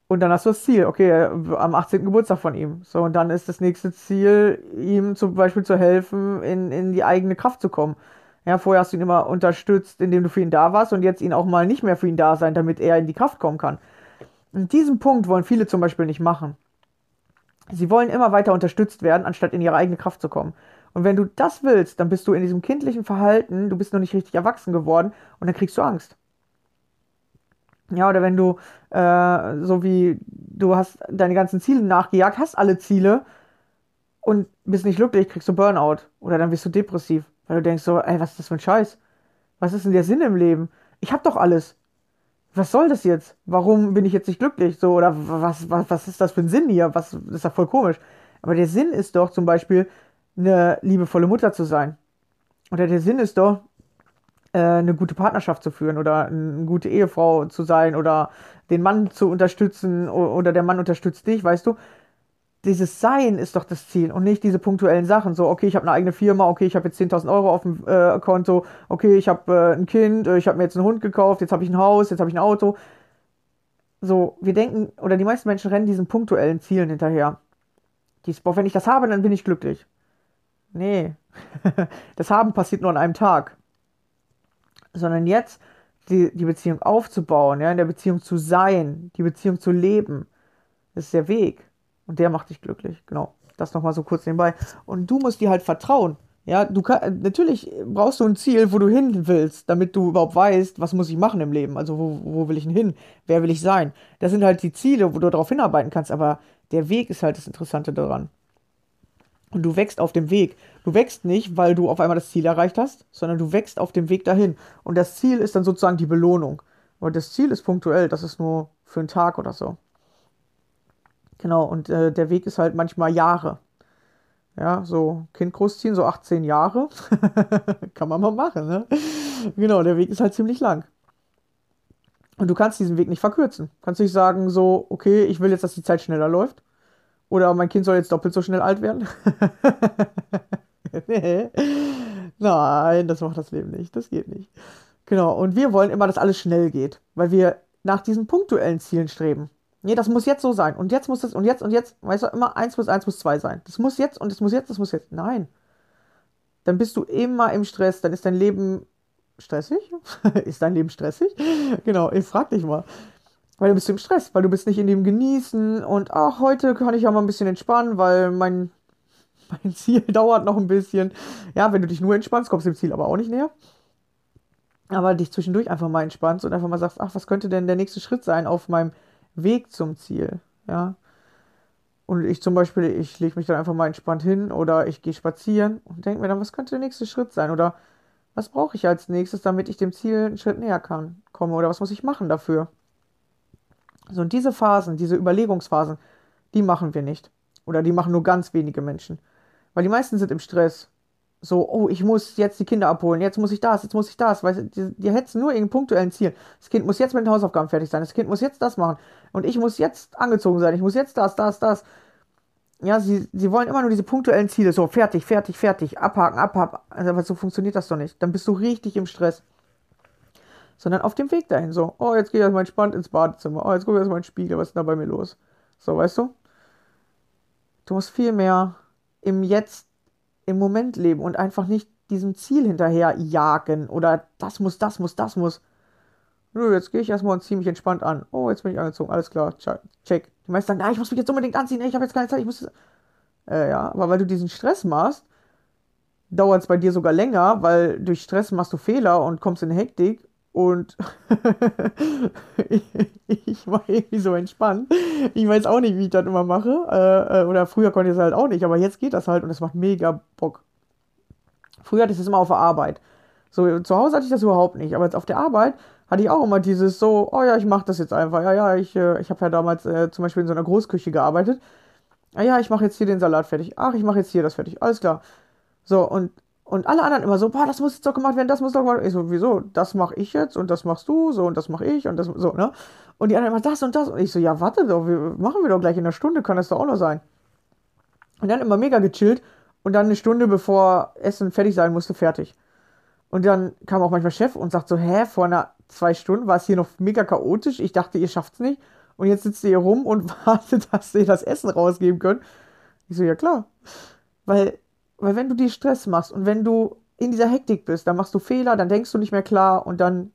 Und dann hast du das Ziel, okay, am 18. Geburtstag von ihm. So, und dann ist das nächste Ziel, ihm zum Beispiel zu helfen, in, in die eigene Kraft zu kommen. Ja, vorher hast du ihn immer unterstützt, indem du für ihn da warst und jetzt ihn auch mal nicht mehr für ihn da sein, damit er in die Kraft kommen kann. Und diesen Punkt wollen viele zum Beispiel nicht machen. Sie wollen immer weiter unterstützt werden, anstatt in ihre eigene Kraft zu kommen. Und wenn du das willst, dann bist du in diesem kindlichen Verhalten, du bist noch nicht richtig erwachsen geworden und dann kriegst du Angst. Ja, oder wenn du, äh, so wie du hast deine ganzen Ziele nachgejagt, hast alle Ziele und bist nicht glücklich, kriegst du Burnout. Oder dann wirst du depressiv. Weil du denkst so, ey, was ist das für ein Scheiß? Was ist denn der Sinn im Leben? Ich hab doch alles. Was soll das jetzt? Warum bin ich jetzt nicht glücklich? So, oder was, was, was ist das für ein Sinn hier? Was das ist doch voll komisch. Aber der Sinn ist doch zum Beispiel, eine liebevolle Mutter zu sein. Oder der Sinn ist doch, äh, eine gute Partnerschaft zu führen oder eine gute Ehefrau zu sein oder den Mann zu unterstützen oder der Mann unterstützt dich, weißt du? Dieses Sein ist doch das Ziel und nicht diese punktuellen Sachen. So, okay, ich habe eine eigene Firma, okay, ich habe jetzt 10.000 Euro auf dem äh, Konto, okay, ich habe äh, ein Kind, äh, ich habe mir jetzt einen Hund gekauft, jetzt habe ich ein Haus, jetzt habe ich ein Auto. So, wir denken, oder die meisten Menschen rennen diesen punktuellen Zielen hinterher. Dies, boah, wenn ich das habe, dann bin ich glücklich. Nee, *laughs* das Haben passiert nur an einem Tag. Sondern jetzt die, die Beziehung aufzubauen, ja, in der Beziehung zu sein, die Beziehung zu leben, das ist der Weg. Und der macht dich glücklich. Genau. Das nochmal so kurz nebenbei. Und du musst dir halt vertrauen. Ja, du kann, natürlich brauchst du ein Ziel, wo du hin willst, damit du überhaupt weißt, was muss ich machen im Leben. Also wo, wo will ich hin? Wer will ich sein? Das sind halt die Ziele, wo du darauf hinarbeiten kannst. Aber der Weg ist halt das Interessante daran. Und du wächst auf dem Weg. Du wächst nicht, weil du auf einmal das Ziel erreicht hast, sondern du wächst auf dem Weg dahin. Und das Ziel ist dann sozusagen die Belohnung. Und das Ziel ist punktuell, das ist nur für einen Tag oder so. Genau, und äh, der Weg ist halt manchmal Jahre. Ja, so Kind großziehen, so 18 Jahre. *laughs* Kann man mal machen, ne? Genau, der Weg ist halt ziemlich lang. Und du kannst diesen Weg nicht verkürzen. Kannst nicht sagen, so, okay, ich will jetzt, dass die Zeit schneller läuft. Oder mein Kind soll jetzt doppelt so schnell alt werden. *laughs* nee. Nein, das macht das Leben nicht. Das geht nicht. Genau, und wir wollen immer, dass alles schnell geht, weil wir nach diesen punktuellen Zielen streben. Nee, das muss jetzt so sein. Und jetzt muss das, und jetzt, und jetzt, weißt du, immer 1 plus 1 muss 2 sein. Das muss jetzt, und das muss jetzt, das muss jetzt. Nein. Dann bist du immer im Stress, dann ist dein Leben stressig? *laughs* ist dein Leben stressig? genau, ich frag dich mal. Weil du bist im Stress, weil du bist nicht in dem Genießen und ach, heute kann ich ja mal ein bisschen entspannen, weil mein, *laughs* mein Ziel *laughs* dauert noch ein bisschen. Ja, wenn du dich nur entspannst, kommst du dem Ziel aber auch nicht näher. Aber dich zwischendurch einfach mal entspannst und einfach mal sagst, ach, was könnte denn der nächste Schritt sein auf meinem Weg zum Ziel, ja. Und ich zum Beispiel, ich lege mich dann einfach mal entspannt hin oder ich gehe spazieren und denke mir dann, was könnte der nächste Schritt sein? Oder was brauche ich als nächstes, damit ich dem Ziel einen Schritt näher kann, komme? Oder was muss ich machen dafür? So, und diese Phasen, diese Überlegungsphasen, die machen wir nicht. Oder die machen nur ganz wenige Menschen. Weil die meisten sind im Stress. So, oh, ich muss jetzt die Kinder abholen, jetzt muss ich das, jetzt muss ich das. Du, die, die hetzen nur irgendein punktuellen Ziel. Das Kind muss jetzt mit den Hausaufgaben fertig sein, das Kind muss jetzt das machen. Und ich muss jetzt angezogen sein, ich muss jetzt das, das, das. Ja, sie, sie wollen immer nur diese punktuellen Ziele, so fertig, fertig, fertig, abhaken, abhaken. Also, aber so funktioniert das doch nicht. Dann bist du richtig im Stress. Sondern auf dem Weg dahin, so, oh, jetzt gehe ich erstmal entspannt ins Badezimmer, oh, jetzt gucke ich erstmal in den Spiegel, was ist denn da bei mir los? So, weißt du? Du musst viel mehr im Jetzt, im Moment leben und einfach nicht diesem Ziel hinterher jagen oder das muss, das muss, das muss. Nö, jetzt gehe ich erstmal und ziehe mich entspannt an. Oh, jetzt bin ich angezogen, alles klar, check. Die meisten sagen, ah, ich muss mich jetzt unbedingt anziehen, ich habe jetzt keine Zeit, ich muss. Äh, ja, aber weil du diesen Stress machst, dauert es bei dir sogar länger, weil durch Stress machst du Fehler und kommst in Hektik und *laughs* ich, war irgendwie so entspannt. Ich weiß auch nicht, wie ich das immer mache. Äh, äh, oder früher konnte ich es halt auch nicht, aber jetzt geht das halt und es macht mega Bock. Früher hatte ich das immer auf der Arbeit. So, zu Hause hatte ich das überhaupt nicht, aber jetzt auf der Arbeit hatte ich auch immer dieses so, oh ja, ich mache das jetzt einfach. Ja, ja, ich, äh, ich habe ja damals äh, zum Beispiel in so einer Großküche gearbeitet. Ah ja, ich mache jetzt hier den Salat fertig. Ach, ich mache jetzt hier das fertig. Alles klar. So, und und alle anderen immer so, boah, das muss jetzt doch gemacht werden, das muss doch gemacht werden. Ich so, wieso? Das mache ich jetzt und das machst du, so und das mache ich und das so, ne? Und die anderen immer das und das. Und ich so, ja, warte doch, wir, machen wir doch gleich in einer Stunde, kann das doch auch noch sein. Und dann immer mega gechillt und dann eine Stunde bevor Essen fertig sein musste, fertig. Und dann kam auch manchmal Chef und sagt so, hä, vor einer zwei Stunden war es hier noch mega chaotisch. Ich dachte, ihr schafft's nicht. Und jetzt sitzt ihr hier rum und *laughs* wartet, dass ihr das Essen rausgeben könnt. Ich so, ja klar. Weil weil wenn du dir Stress machst und wenn du in dieser Hektik bist, dann machst du Fehler, dann denkst du nicht mehr klar und dann,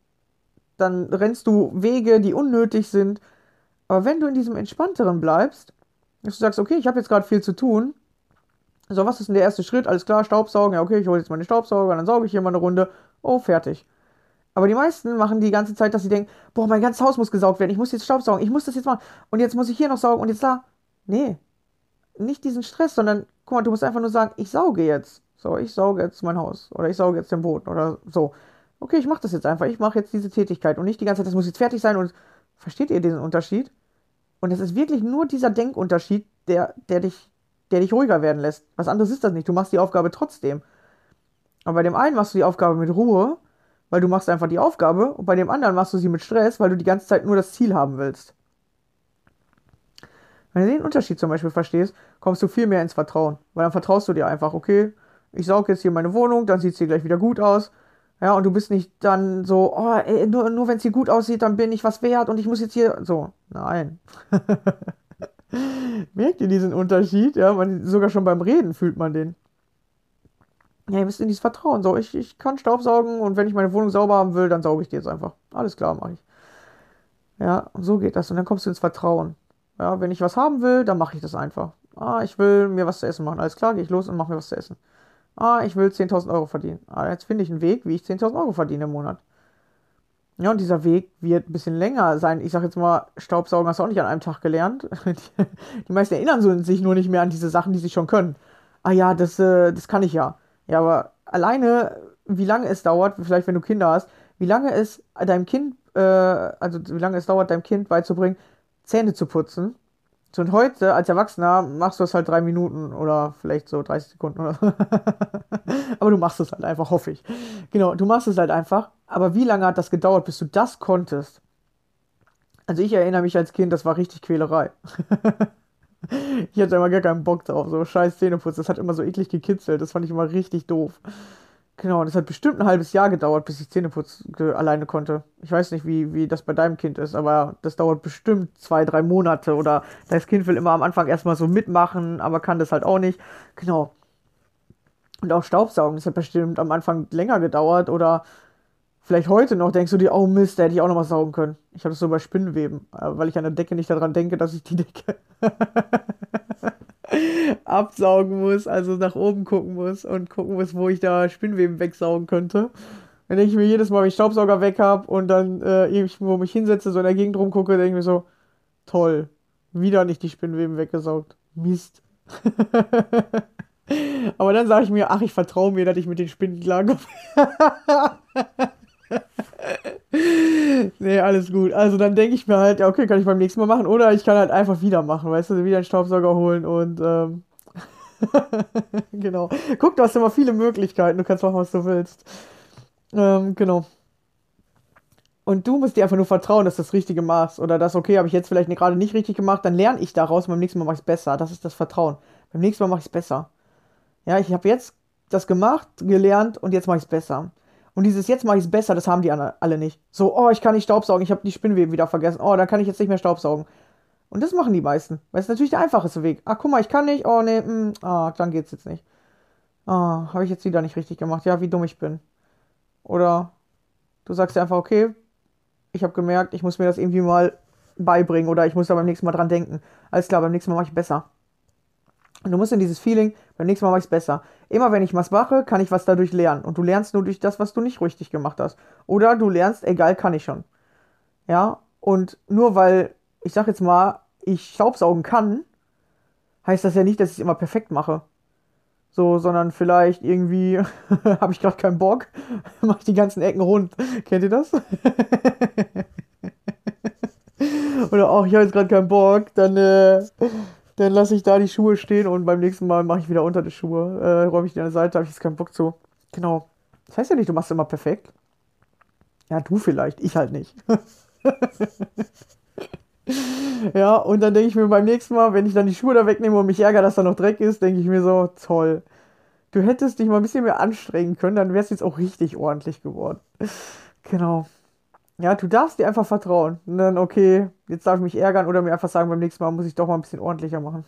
dann rennst du Wege, die unnötig sind. Aber wenn du in diesem Entspannteren bleibst, dass du sagst, okay, ich habe jetzt gerade viel zu tun, so, was ist denn der erste Schritt? Alles klar, Staubsaugen. Ja, okay, ich hole jetzt meine Staubsauger, dann sauge ich hier mal eine Runde. Oh, fertig. Aber die meisten machen die ganze Zeit, dass sie denken, boah, mein ganzes Haus muss gesaugt werden, ich muss jetzt Staubsaugen, ich muss das jetzt machen. Und jetzt muss ich hier noch saugen und jetzt da. Nee, nicht diesen Stress, sondern guck mal, du musst einfach nur sagen, ich sauge jetzt. So, ich sauge jetzt mein Haus oder ich sauge jetzt den Boden oder so. Okay, ich mache das jetzt einfach. Ich mache jetzt diese Tätigkeit und nicht die ganze Zeit, das muss jetzt fertig sein und versteht ihr diesen Unterschied? Und es ist wirklich nur dieser Denkunterschied, der, der dich, der dich ruhiger werden lässt. Was anderes ist das nicht. Du machst die Aufgabe trotzdem. Aber bei dem einen machst du die Aufgabe mit Ruhe, weil du machst einfach die Aufgabe und bei dem anderen machst du sie mit Stress, weil du die ganze Zeit nur das Ziel haben willst. Wenn du den Unterschied zum Beispiel verstehst, kommst du viel mehr ins Vertrauen. Weil dann vertraust du dir einfach, okay, ich sauge jetzt hier meine Wohnung, dann sieht es hier gleich wieder gut aus. Ja, und du bist nicht dann so, oh, ey, nur, nur wenn es hier gut aussieht, dann bin ich was wert und ich muss jetzt hier. So, nein. *laughs* Merkt ihr diesen Unterschied? Ja, man, sogar schon beim Reden fühlt man den. Ja, ihr müsst in dieses Vertrauen. So, ich, ich kann Staubsaugen und wenn ich meine Wohnung sauber haben will, dann sauge ich die jetzt einfach. Alles klar, mache ich. Ja, so geht das. Und dann kommst du ins Vertrauen. Ja, wenn ich was haben will, dann mache ich das einfach. Ah, ich will mir was zu essen machen. Alles klar, gehe ich los und mache mir was zu essen. Ah, ich will 10.000 Euro verdienen. Ah, jetzt finde ich einen Weg, wie ich 10.000 Euro verdiene im Monat. Ja, und dieser Weg wird ein bisschen länger sein. Ich sage jetzt mal, Staubsaugen hast du auch nicht an einem Tag gelernt. *laughs* Die, meisten erinnern sich nur nicht mehr an diese Sachen, die sie schon können. Ah ja, das, äh, das kann ich ja. Ja, aber alleine, wie lange es dauert, vielleicht wenn du Kinder hast, wie lange es deinem Kind, äh, also wie lange es dauert, deinem Kind beizubringen, Zähne zu putzen. So, und heute als Erwachsener machst du das halt drei Minuten oder vielleicht so 30 Sekunden oder so. *laughs* Aber du machst es halt einfach, hoffe ich. Genau, du machst es halt einfach. Aber wie lange hat das gedauert, bis du das konntest? Also ich erinnere mich als Kind, das war richtig Quälerei. *laughs* ich hatte immer gar keinen Bock drauf, so scheiß Zähneputz. Das hat immer so eklig gekitzelt. Das fand ich immer richtig doof. Genau, das hat bestimmt ein halbes Jahr gedauert, bis ich Zähneputz alleine konnte. Ich weiß nicht, wie, wie das bei deinem Kind ist, aber das dauert bestimmt zwei, drei Monate oder das Kind will immer am Anfang erstmal so mitmachen, aber kann das halt auch nicht. Genau. Und auch Staubsaugen, das hat bestimmt am Anfang länger gedauert oder vielleicht heute noch denkst du dir, oh Mist, da hätte ich auch noch was saugen können. Ich habe das so bei Spinnenweben, äh, weil ich an der Decke nicht daran denke, dass ich die Decke *laughs* *laughs* absaugen muss, also nach oben gucken muss und gucken muss, wo ich da Spinnweben wegsaugen könnte. Denke ich mir jedes Mal, wenn ich Staubsauger weg habe und dann äh, irgendwo mich hinsetze, so in der Gegend rumgucke, denke ich mir so, toll, wieder nicht die Spinnweben weggesaugt. Mist. *laughs* Aber dann sage ich mir, ach, ich vertraue mir, dass ich mit den Spinnen klarkomme. *laughs* nee, alles gut. Also dann denke ich mir halt, ja, okay, kann ich beim nächsten Mal machen. Oder ich kann halt einfach wieder machen, weißt du, wieder einen Staubsauger holen und ähm, *laughs* genau. Guck, du hast immer viele Möglichkeiten. Du kannst machen, was du willst. Ähm, genau. Und du musst dir einfach nur vertrauen, dass du das Richtige machst. Oder das, okay, habe ich jetzt vielleicht gerade nicht richtig gemacht, dann lerne ich daraus und beim nächsten Mal mache ich es besser. Das ist das Vertrauen. Beim nächsten Mal mache ich es besser. Ja, ich habe jetzt das gemacht, gelernt und jetzt mache ich es besser. Und dieses jetzt mache ich es besser, das haben die alle nicht. So, oh, ich kann nicht Staubsaugen, ich habe die Spinnweben wieder vergessen. Oh, dann kann ich jetzt nicht mehr Staubsaugen. Und das machen die meisten. Weil es natürlich der einfachste Weg. Ach, guck mal, ich kann nicht. Oh, nee, mh, ah, dann geht's jetzt nicht. Ah, habe ich jetzt wieder nicht richtig gemacht. Ja, wie dumm ich bin. Oder du sagst dir einfach, okay, ich habe gemerkt, ich muss mir das irgendwie mal beibringen oder ich muss da beim nächsten Mal dran denken. Alles klar, beim nächsten Mal mache ich besser. Und du musst in dieses Feeling, beim nächsten Mal mache ich es besser. Immer wenn ich was mache, kann ich was dadurch lernen. Und du lernst nur durch das, was du nicht richtig gemacht hast. Oder du lernst, egal, kann ich schon. Ja, und nur weil, ich sag jetzt mal, ich Staubsaugen kann, heißt das ja nicht, dass ich es immer perfekt mache. So, sondern vielleicht irgendwie *laughs* habe ich gerade keinen Bock, *laughs* mache ich die ganzen Ecken rund. Kennt ihr das? *laughs* Oder auch, ich habe jetzt gerade keinen Bock, dann, äh, dann lasse ich da die Schuhe stehen und beim nächsten Mal mache ich wieder unter die Schuhe. Äh, räume ich die an der Seite, habe ich jetzt keinen Bock zu. Genau. Das heißt ja nicht, du machst immer perfekt. Ja, du vielleicht, ich halt nicht. *laughs* Ja, und dann denke ich mir beim nächsten Mal, wenn ich dann die Schuhe da wegnehme und mich ärgere, dass da noch Dreck ist, denke ich mir so, toll. Du hättest dich mal ein bisschen mehr anstrengen können, dann wär's jetzt auch richtig ordentlich geworden. Genau. Ja, du darfst dir einfach vertrauen. Und dann, okay, jetzt darf ich mich ärgern oder mir einfach sagen, beim nächsten Mal muss ich doch mal ein bisschen ordentlicher machen.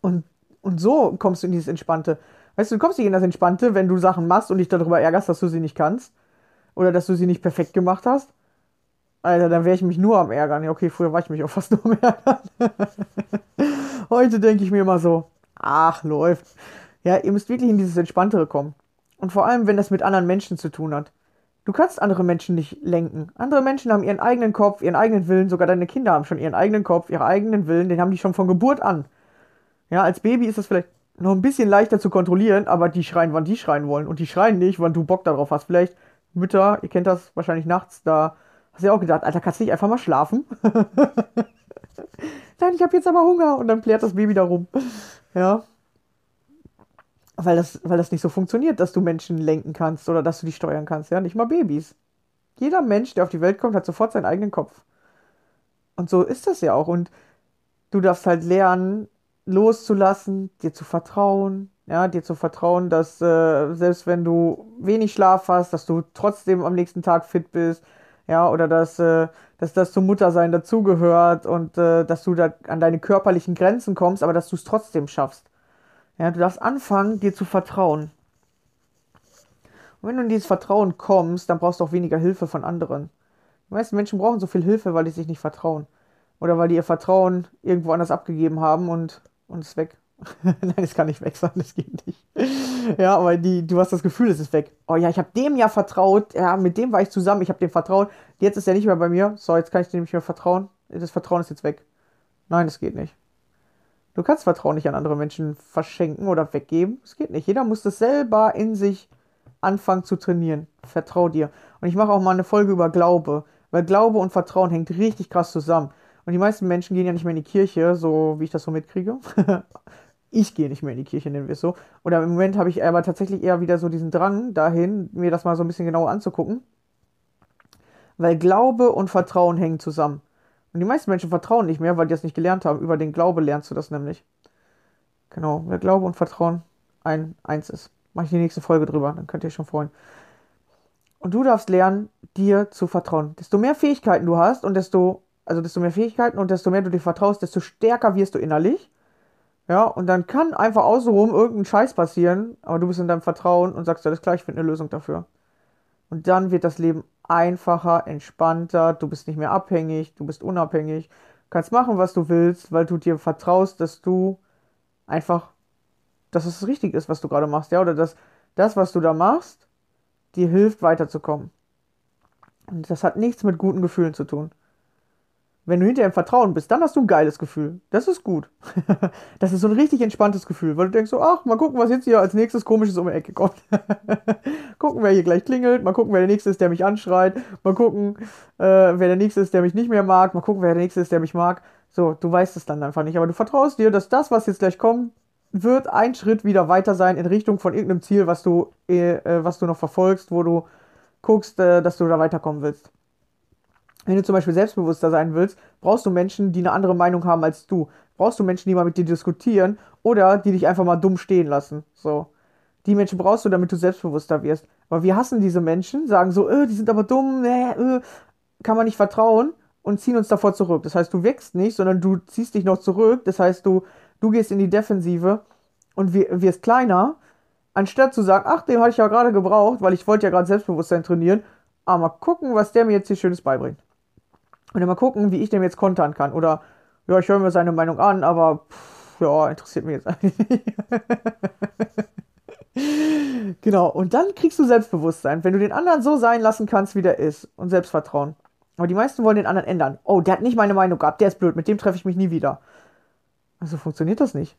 Und, und so kommst du in dieses Entspannte. Weißt du, du kommst nicht in das Entspannte, wenn du Sachen machst und dich darüber ärgerst, dass du sie nicht kannst. Oder dass du sie nicht perfekt gemacht hast. Alter, dann wäre ich mich nur am Ärgern. Ja, okay, früher war ich mich auch *laughs* fast nur am Ärgern. Heute denke ich mir immer so, ach, läuft. Ja, ihr müsst wirklich in dieses Entspanntere kommen. Und vor allem, wenn das mit anderen Menschen zu tun hat. Du kannst andere Menschen nicht lenken. Andere Menschen haben ihren eigenen Kopf, ihren eigenen Willen. Sogar deine Kinder haben schon ihren eigenen Kopf, ihren eigenen Willen. Den haben die schon von Geburt an. Ja, als Baby ist das vielleicht noch ein bisschen leichter zu kontrollieren, aber die schreien, wann die schreien wollen. Und die schreien nicht, wann du Bock darauf hast. Vielleicht Mütter, ihr kennt das wahrscheinlich nachts, da hast du ja auch gedacht, Alter, kannst du nicht einfach mal schlafen? *laughs* Nein, ich habe jetzt aber Hunger. Und dann plärt das Baby da rum. Ja. Weil das, weil das nicht so funktioniert, dass du Menschen lenken kannst oder dass du die steuern kannst. Ja, nicht mal Babys. Jeder Mensch, der auf die Welt kommt, hat sofort seinen eigenen Kopf. Und so ist das ja auch. Und du darfst halt lernen, loszulassen, dir zu vertrauen, ja, dir zu vertrauen, dass äh, selbst wenn du wenig Schlaf hast, dass du trotzdem am nächsten Tag fit bist, ja, oder dass, äh, dass das zum Muttersein dazugehört und äh, dass du da an deine körperlichen Grenzen kommst, aber dass du es trotzdem schaffst. Ja, du darfst anfangen, dir zu vertrauen. Und wenn du in dieses Vertrauen kommst, dann brauchst du auch weniger Hilfe von anderen. Die meisten Menschen brauchen so viel Hilfe, weil die sich nicht vertrauen. Oder weil die ihr Vertrauen irgendwo anders abgegeben haben und, und es ist weg. *laughs* Nein, es kann nicht weg *laughs* sein, das geht nicht. Ja, aber die, du hast das Gefühl, es ist weg. Oh ja, ich habe dem ja vertraut, ja, mit dem war ich zusammen, ich habe dem vertraut. Jetzt ist er nicht mehr bei mir. So, jetzt kann ich dem nicht mehr vertrauen. Das Vertrauen ist jetzt weg. Nein, das geht nicht. Du kannst Vertrauen nicht an andere Menschen verschenken oder weggeben. Das geht nicht. Jeder muss das selber in sich anfangen zu trainieren. Vertrau dir. Und ich mache auch mal eine Folge über Glaube, weil Glaube und Vertrauen hängt richtig krass zusammen. Und die meisten Menschen gehen ja nicht mehr in die Kirche, so wie ich das so mitkriege. *laughs* ich gehe nicht mehr in die Kirche, nennen wir es so. Oder im Moment habe ich aber tatsächlich eher wieder so diesen Drang dahin, mir das mal so ein bisschen genauer anzugucken. Weil Glaube und Vertrauen hängen zusammen. Und die meisten Menschen vertrauen nicht mehr, weil die das nicht gelernt haben. Über den Glaube lernst du das nämlich. Genau, weil Glaube und Vertrauen ein eins ist. Mache ich die nächste Folge drüber, dann könnt ihr euch schon freuen. Und du darfst lernen, dir zu vertrauen. Desto mehr Fähigkeiten du hast und desto also desto mehr Fähigkeiten und desto mehr du dir vertraust, desto stärker wirst du innerlich. Ja, und dann kann einfach außenrum irgendein Scheiß passieren, aber du bist in deinem Vertrauen und sagst, alles klar, ich finde eine Lösung dafür. Und dann wird das Leben einfacher, entspannter, du bist nicht mehr abhängig, du bist unabhängig, kannst machen, was du willst, weil du dir vertraust, dass du einfach, dass es richtig ist, was du gerade machst, ja, oder dass das, was du da machst, dir hilft, weiterzukommen. Und das hat nichts mit guten Gefühlen zu tun. Wenn du hinterher im Vertrauen bist, dann hast du ein geiles Gefühl. Das ist gut. *laughs* das ist so ein richtig entspanntes Gefühl, weil du denkst so, ach, mal gucken, was jetzt hier als nächstes komisches um die Ecke kommt. *laughs* gucken, wer hier gleich klingelt, mal gucken, wer der Nächste ist, der mich anschreit, mal gucken, äh, wer der Nächste ist, der mich nicht mehr mag, mal gucken, wer der Nächste ist, der mich mag. So, du weißt es dann einfach nicht, aber du vertraust dir, dass das, was jetzt gleich kommt, wird ein Schritt wieder weiter sein in Richtung von irgendeinem Ziel, was du, äh, äh, was du noch verfolgst, wo du guckst, äh, dass du da weiterkommen willst. Wenn du zum Beispiel selbstbewusster sein willst, brauchst du Menschen, die eine andere Meinung haben als du. Brauchst du Menschen, die mal mit dir diskutieren oder die dich einfach mal dumm stehen lassen. So. Die Menschen brauchst du, damit du selbstbewusster wirst. Aber wir hassen diese Menschen, sagen so, äh, die sind aber dumm, äh, äh, kann man nicht vertrauen und ziehen uns davor zurück. Das heißt, du wächst nicht, sondern du ziehst dich noch zurück. Das heißt, du, du gehst in die Defensive und wirst kleiner, anstatt zu sagen, ach, den hatte ich ja gerade gebraucht, weil ich wollte ja gerade Selbstbewusstsein trainieren. Aber mal gucken, was der mir jetzt hier Schönes beibringt. Und dann mal gucken, wie ich dem jetzt kontern kann. Oder, ja, ich höre mir seine Meinung an, aber pff, ja, interessiert mich jetzt eigentlich nicht. *laughs* genau, und dann kriegst du Selbstbewusstsein, wenn du den anderen so sein lassen kannst, wie der ist. Und Selbstvertrauen. Aber die meisten wollen den anderen ändern. Oh, der hat nicht meine Meinung gehabt, der ist blöd, mit dem treffe ich mich nie wieder. Also funktioniert das nicht.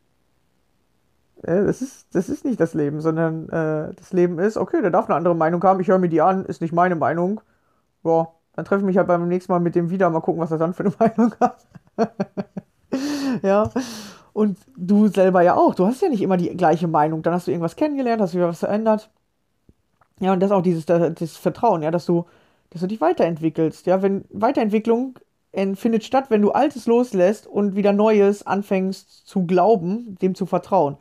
Äh, das, ist, das ist nicht das Leben, sondern äh, das Leben ist, okay, der darf eine andere Meinung haben, ich höre mir die an, ist nicht meine Meinung. Ja, dann treffe ich mich halt beim nächsten Mal mit dem wieder, mal gucken, was er dann für eine *laughs* Meinung hat. *laughs* ja. Und du selber ja auch. Du hast ja nicht immer die gleiche Meinung. Dann hast du irgendwas kennengelernt, hast wieder was verändert. Ja, und das ist auch dieses das Vertrauen, ja, dass du, dass du dich weiterentwickelst. Ja, wenn Weiterentwicklung findet statt, wenn du Altes loslässt und wieder Neues anfängst zu glauben, dem zu vertrauen.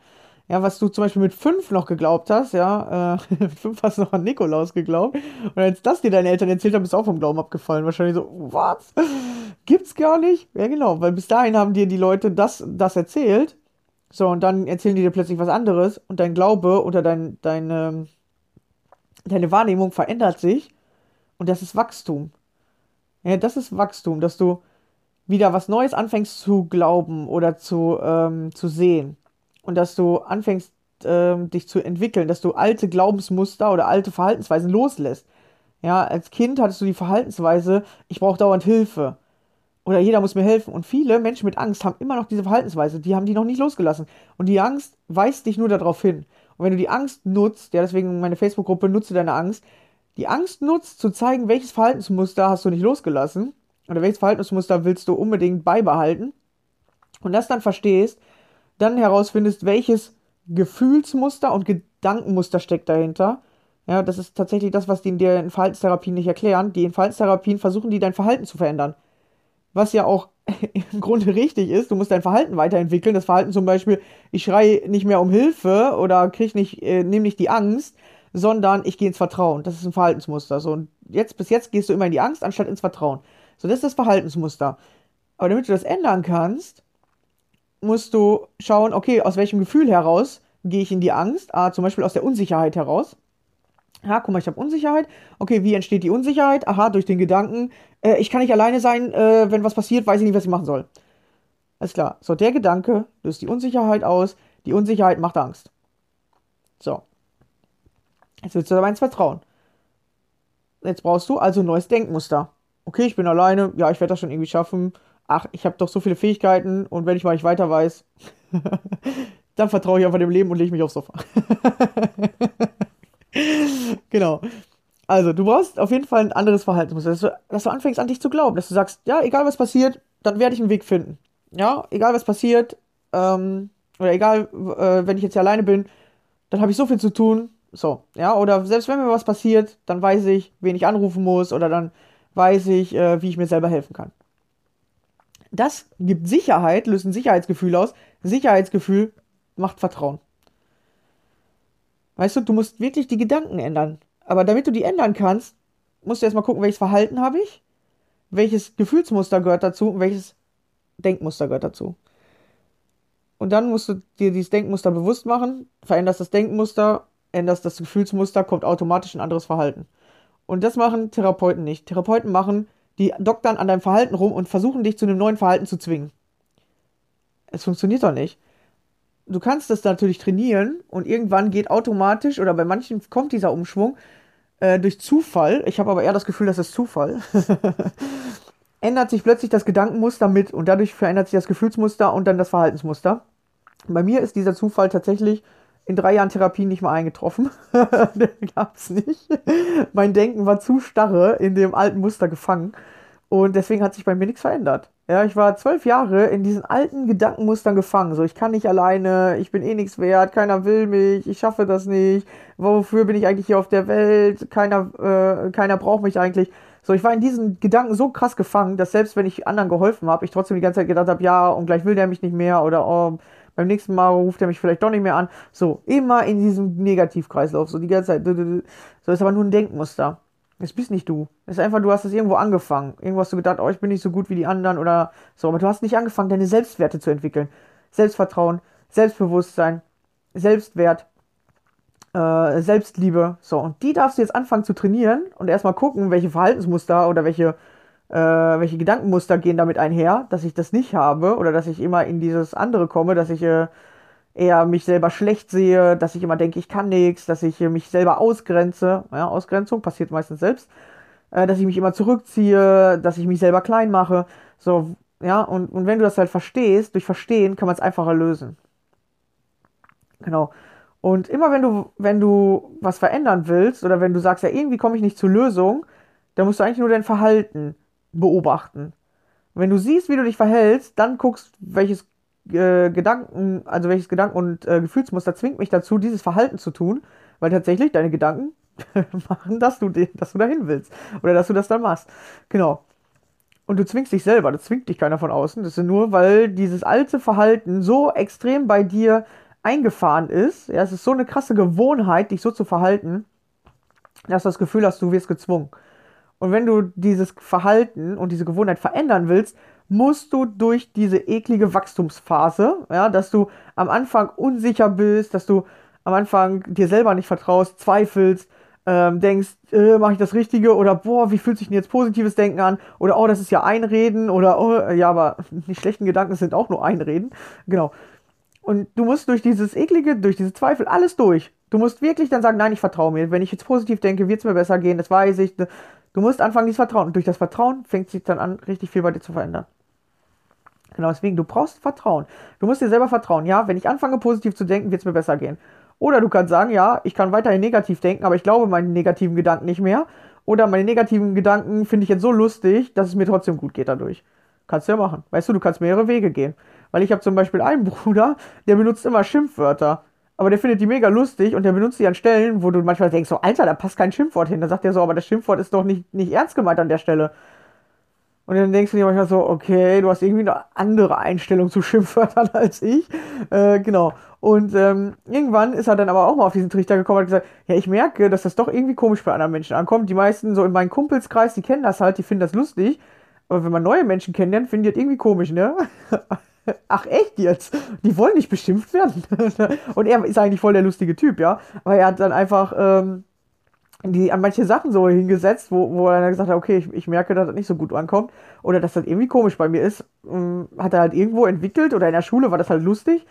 Ja, was du zum Beispiel mit fünf noch geglaubt hast, ja, äh, *laughs* mit fünf hast du noch an Nikolaus geglaubt. Und als das dir deine Eltern erzählt haben, bist du auch vom Glauben abgefallen. Wahrscheinlich so, was? Gibt's gar nicht? Ja, genau, weil bis dahin haben dir die Leute das, das erzählt. So, und dann erzählen die dir plötzlich was anderes und dein Glaube oder dein, deine, deine Wahrnehmung verändert sich. Und das ist Wachstum. Ja, das ist Wachstum, dass du wieder was Neues anfängst zu glauben oder zu, ähm, zu sehen und dass du anfängst, ähm, dich zu entwickeln, dass du alte Glaubensmuster oder alte Verhaltensweisen loslässt. Ja, als Kind hattest du die Verhaltensweise, ich brauche dauernd Hilfe. Oder jeder muss mir helfen. Und viele Menschen mit Angst haben immer noch diese Verhaltensweise. Die haben die noch nicht losgelassen. Und die Angst weist dich nur darauf hin. Und wenn du die Angst nutzt, ja, deswegen meine Facebook-Gruppe, nutze deine Angst, die Angst nutzt, zu zeigen, welches Verhaltensmuster hast du nicht losgelassen oder welches Verhaltensmuster willst du unbedingt beibehalten und das dann verstehst, dann herausfindest, welches Gefühlsmuster und Gedankenmuster steckt dahinter. Ja, das ist tatsächlich das, was die in der Verhaltenstherapien nicht erklären. Die in Verhaltenstherapien versuchen die dein Verhalten zu verändern. Was ja auch *laughs* im Grunde richtig ist. Du musst dein Verhalten weiterentwickeln. Das Verhalten zum Beispiel, ich schreie nicht mehr um Hilfe oder krieg nicht, äh, nehme nicht die Angst, sondern ich gehe ins Vertrauen. Das ist ein Verhaltensmuster. So, und jetzt, bis jetzt gehst du immer in die Angst, anstatt ins Vertrauen. So, das ist das Verhaltensmuster. Aber damit du das ändern kannst, musst du schauen, okay, aus welchem Gefühl heraus gehe ich in die Angst? Ah, zum Beispiel aus der Unsicherheit heraus. Ja, guck mal, ich habe Unsicherheit. Okay, wie entsteht die Unsicherheit? Aha, durch den Gedanken, äh, ich kann nicht alleine sein, äh, wenn was passiert, weiß ich nicht, was ich machen soll. Alles klar. So, der Gedanke löst die Unsicherheit aus. Die Unsicherheit macht Angst. So. Jetzt willst du aber ins Vertrauen. Jetzt brauchst du also ein neues Denkmuster. Okay, ich bin alleine. Ja, ich werde das schon irgendwie schaffen ach, ich habe doch so viele Fähigkeiten und wenn ich mal nicht weiter weiß, *laughs* dann vertraue ich einfach dem Leben und lege mich aufs Sofa. *laughs* genau. Also, du brauchst auf jeden Fall ein anderes Verhaltensmuster, dass du, dass du anfängst an dich zu glauben, dass du sagst, ja, egal was passiert, dann werde ich einen Weg finden. Ja, egal was passiert, ähm, oder egal, äh, wenn ich jetzt hier alleine bin, dann habe ich so viel zu tun. So, ja, oder selbst wenn mir was passiert, dann weiß ich, wen ich anrufen muss, oder dann weiß ich, äh, wie ich mir selber helfen kann. Das gibt Sicherheit, löst ein Sicherheitsgefühl aus. Sicherheitsgefühl macht Vertrauen. Weißt du, du musst wirklich die Gedanken ändern. Aber damit du die ändern kannst, musst du erstmal gucken, welches Verhalten habe ich, welches Gefühlsmuster gehört dazu und welches Denkmuster gehört dazu. Und dann musst du dir dieses Denkmuster bewusst machen, veränderst das Denkmuster, änderst das Gefühlsmuster, kommt automatisch ein anderes Verhalten. Und das machen Therapeuten nicht. Therapeuten machen die doktern an deinem Verhalten rum und versuchen dich zu einem neuen Verhalten zu zwingen. Es funktioniert doch nicht. Du kannst das natürlich trainieren und irgendwann geht automatisch oder bei manchen kommt dieser Umschwung äh, durch Zufall. Ich habe aber eher das Gefühl, dass es Zufall. *laughs* ändert sich plötzlich das Gedankenmuster mit und dadurch verändert sich das Gefühlsmuster und dann das Verhaltensmuster. Bei mir ist dieser Zufall tatsächlich in drei Jahren Therapie nicht mal eingetroffen. Den gab es nicht. Mein Denken war zu starre in dem alten Muster gefangen, Und deswegen hat sich bei mir nichts verändert. Ja, ich war zwölf Jahre in diesen alten Gedankenmustern gefangen. So, ich kann nicht alleine, ich bin eh nichts wert, keiner will mich, ich schaffe das nicht. Wofür bin ich eigentlich hier auf der Welt? Keiner, äh, keiner braucht mich eigentlich. So, ich war in diesen Gedanken so krass gefangen, dass selbst wenn ich anderen geholfen habe, ich trotzdem die ganze Zeit gedacht habe, ja, und gleich will der mich nicht mehr oder oh, beim nächsten Mal ruft er mich vielleicht doch nicht mehr an. So, immer in diesem Negativkreislauf, so die ganze Zeit. So ist aber nur ein Denkmuster. Das bist nicht du. Das ist einfach, du hast es irgendwo angefangen. Irgendwo hast du gedacht, oh, ich bin nicht so gut wie die anderen oder so. Aber du hast nicht angefangen, deine Selbstwerte zu entwickeln. Selbstvertrauen, Selbstbewusstsein, Selbstwert, äh, Selbstliebe. So, und die darfst du jetzt anfangen zu trainieren und erstmal gucken, welche Verhaltensmuster oder welche, äh, welche Gedankenmuster gehen damit einher, dass ich das nicht habe oder dass ich immer in dieses andere komme, dass ich äh, eher mich selber schlecht sehe, dass ich immer denke, ich kann nichts, dass ich mich selber ausgrenze. Ja, Ausgrenzung passiert meistens selbst. Äh, dass ich mich immer zurückziehe, dass ich mich selber klein mache. So, ja, und, und wenn du das halt verstehst, durch Verstehen kann man es einfacher lösen. Genau. Und immer wenn du, wenn du was verändern willst oder wenn du sagst, ja, irgendwie komme ich nicht zur Lösung, dann musst du eigentlich nur dein Verhalten beobachten. Wenn du siehst, wie du dich verhältst, dann guckst, welches äh, Gedanken, also welches Gedanken- und äh, Gefühlsmuster zwingt mich dazu, dieses Verhalten zu tun, weil tatsächlich deine Gedanken *laughs* machen, dass du, dass du dahin willst oder dass du das dann machst. Genau. Und du zwingst dich selber, das zwingt dich keiner von außen. Das ist nur, weil dieses alte Verhalten so extrem bei dir eingefahren ist. Ja, es ist so eine krasse Gewohnheit, dich so zu verhalten, dass du das Gefühl hast, du wirst gezwungen. Und wenn du dieses Verhalten und diese Gewohnheit verändern willst, musst du durch diese eklige Wachstumsphase, ja, dass du am Anfang unsicher bist, dass du am Anfang dir selber nicht vertraust, zweifelst, ähm, denkst, äh, mache ich das Richtige oder boah, wie fühlt sich denn jetzt positives Denken an oder oh, das ist ja Einreden oder oh, ja, aber *laughs* die schlechten Gedanken sind auch nur Einreden, genau. Und du musst durch dieses eklige, durch diese Zweifel alles durch. Du musst wirklich dann sagen, nein, ich vertraue mir. Wenn ich jetzt positiv denke, wird es mir besser gehen, das weiß ich. Du musst anfangen, dieses Vertrauen. Und durch das Vertrauen fängt sich dann an, richtig viel bei dir zu verändern. Genau, deswegen, du brauchst Vertrauen. Du musst dir selber vertrauen. Ja, wenn ich anfange, positiv zu denken, wird es mir besser gehen. Oder du kannst sagen, ja, ich kann weiterhin negativ denken, aber ich glaube meinen negativen Gedanken nicht mehr. Oder meine negativen Gedanken finde ich jetzt so lustig, dass es mir trotzdem gut geht dadurch. Kannst du ja machen. Weißt du, du kannst mehrere Wege gehen. Weil ich habe zum Beispiel einen *laughs* Bruder, der benutzt immer Schimpfwörter. Aber der findet die mega lustig und der benutzt die an Stellen, wo du manchmal denkst, so, Alter, da passt kein Schimpfwort hin. Dann sagt er so, aber das Schimpfwort ist doch nicht, nicht ernst gemeint an der Stelle. Und dann denkst du dir manchmal so, okay, du hast irgendwie eine andere Einstellung zu Schimpfwörtern *laughs* als ich. Äh, genau. Und ähm, irgendwann ist er dann aber auch mal auf diesen Trichter gekommen und hat gesagt, ja, ich merke, dass das doch irgendwie komisch bei anderen Menschen ankommt. Die meisten so in meinem Kumpelskreis, die kennen das halt, die finden das lustig. Aber wenn man neue Menschen kennenlernt, finden die das irgendwie komisch, ne? *laughs* Ach echt jetzt? Die wollen nicht beschimpft werden. *laughs* und er ist eigentlich voll der lustige Typ, ja. Aber er hat dann einfach ähm, die an manche Sachen so hingesetzt, wo, wo er dann gesagt hat, okay, ich, ich merke, dass das nicht so gut ankommt oder dass das irgendwie komisch bei mir ist, ähm, hat er halt irgendwo entwickelt oder in der Schule war das halt lustig.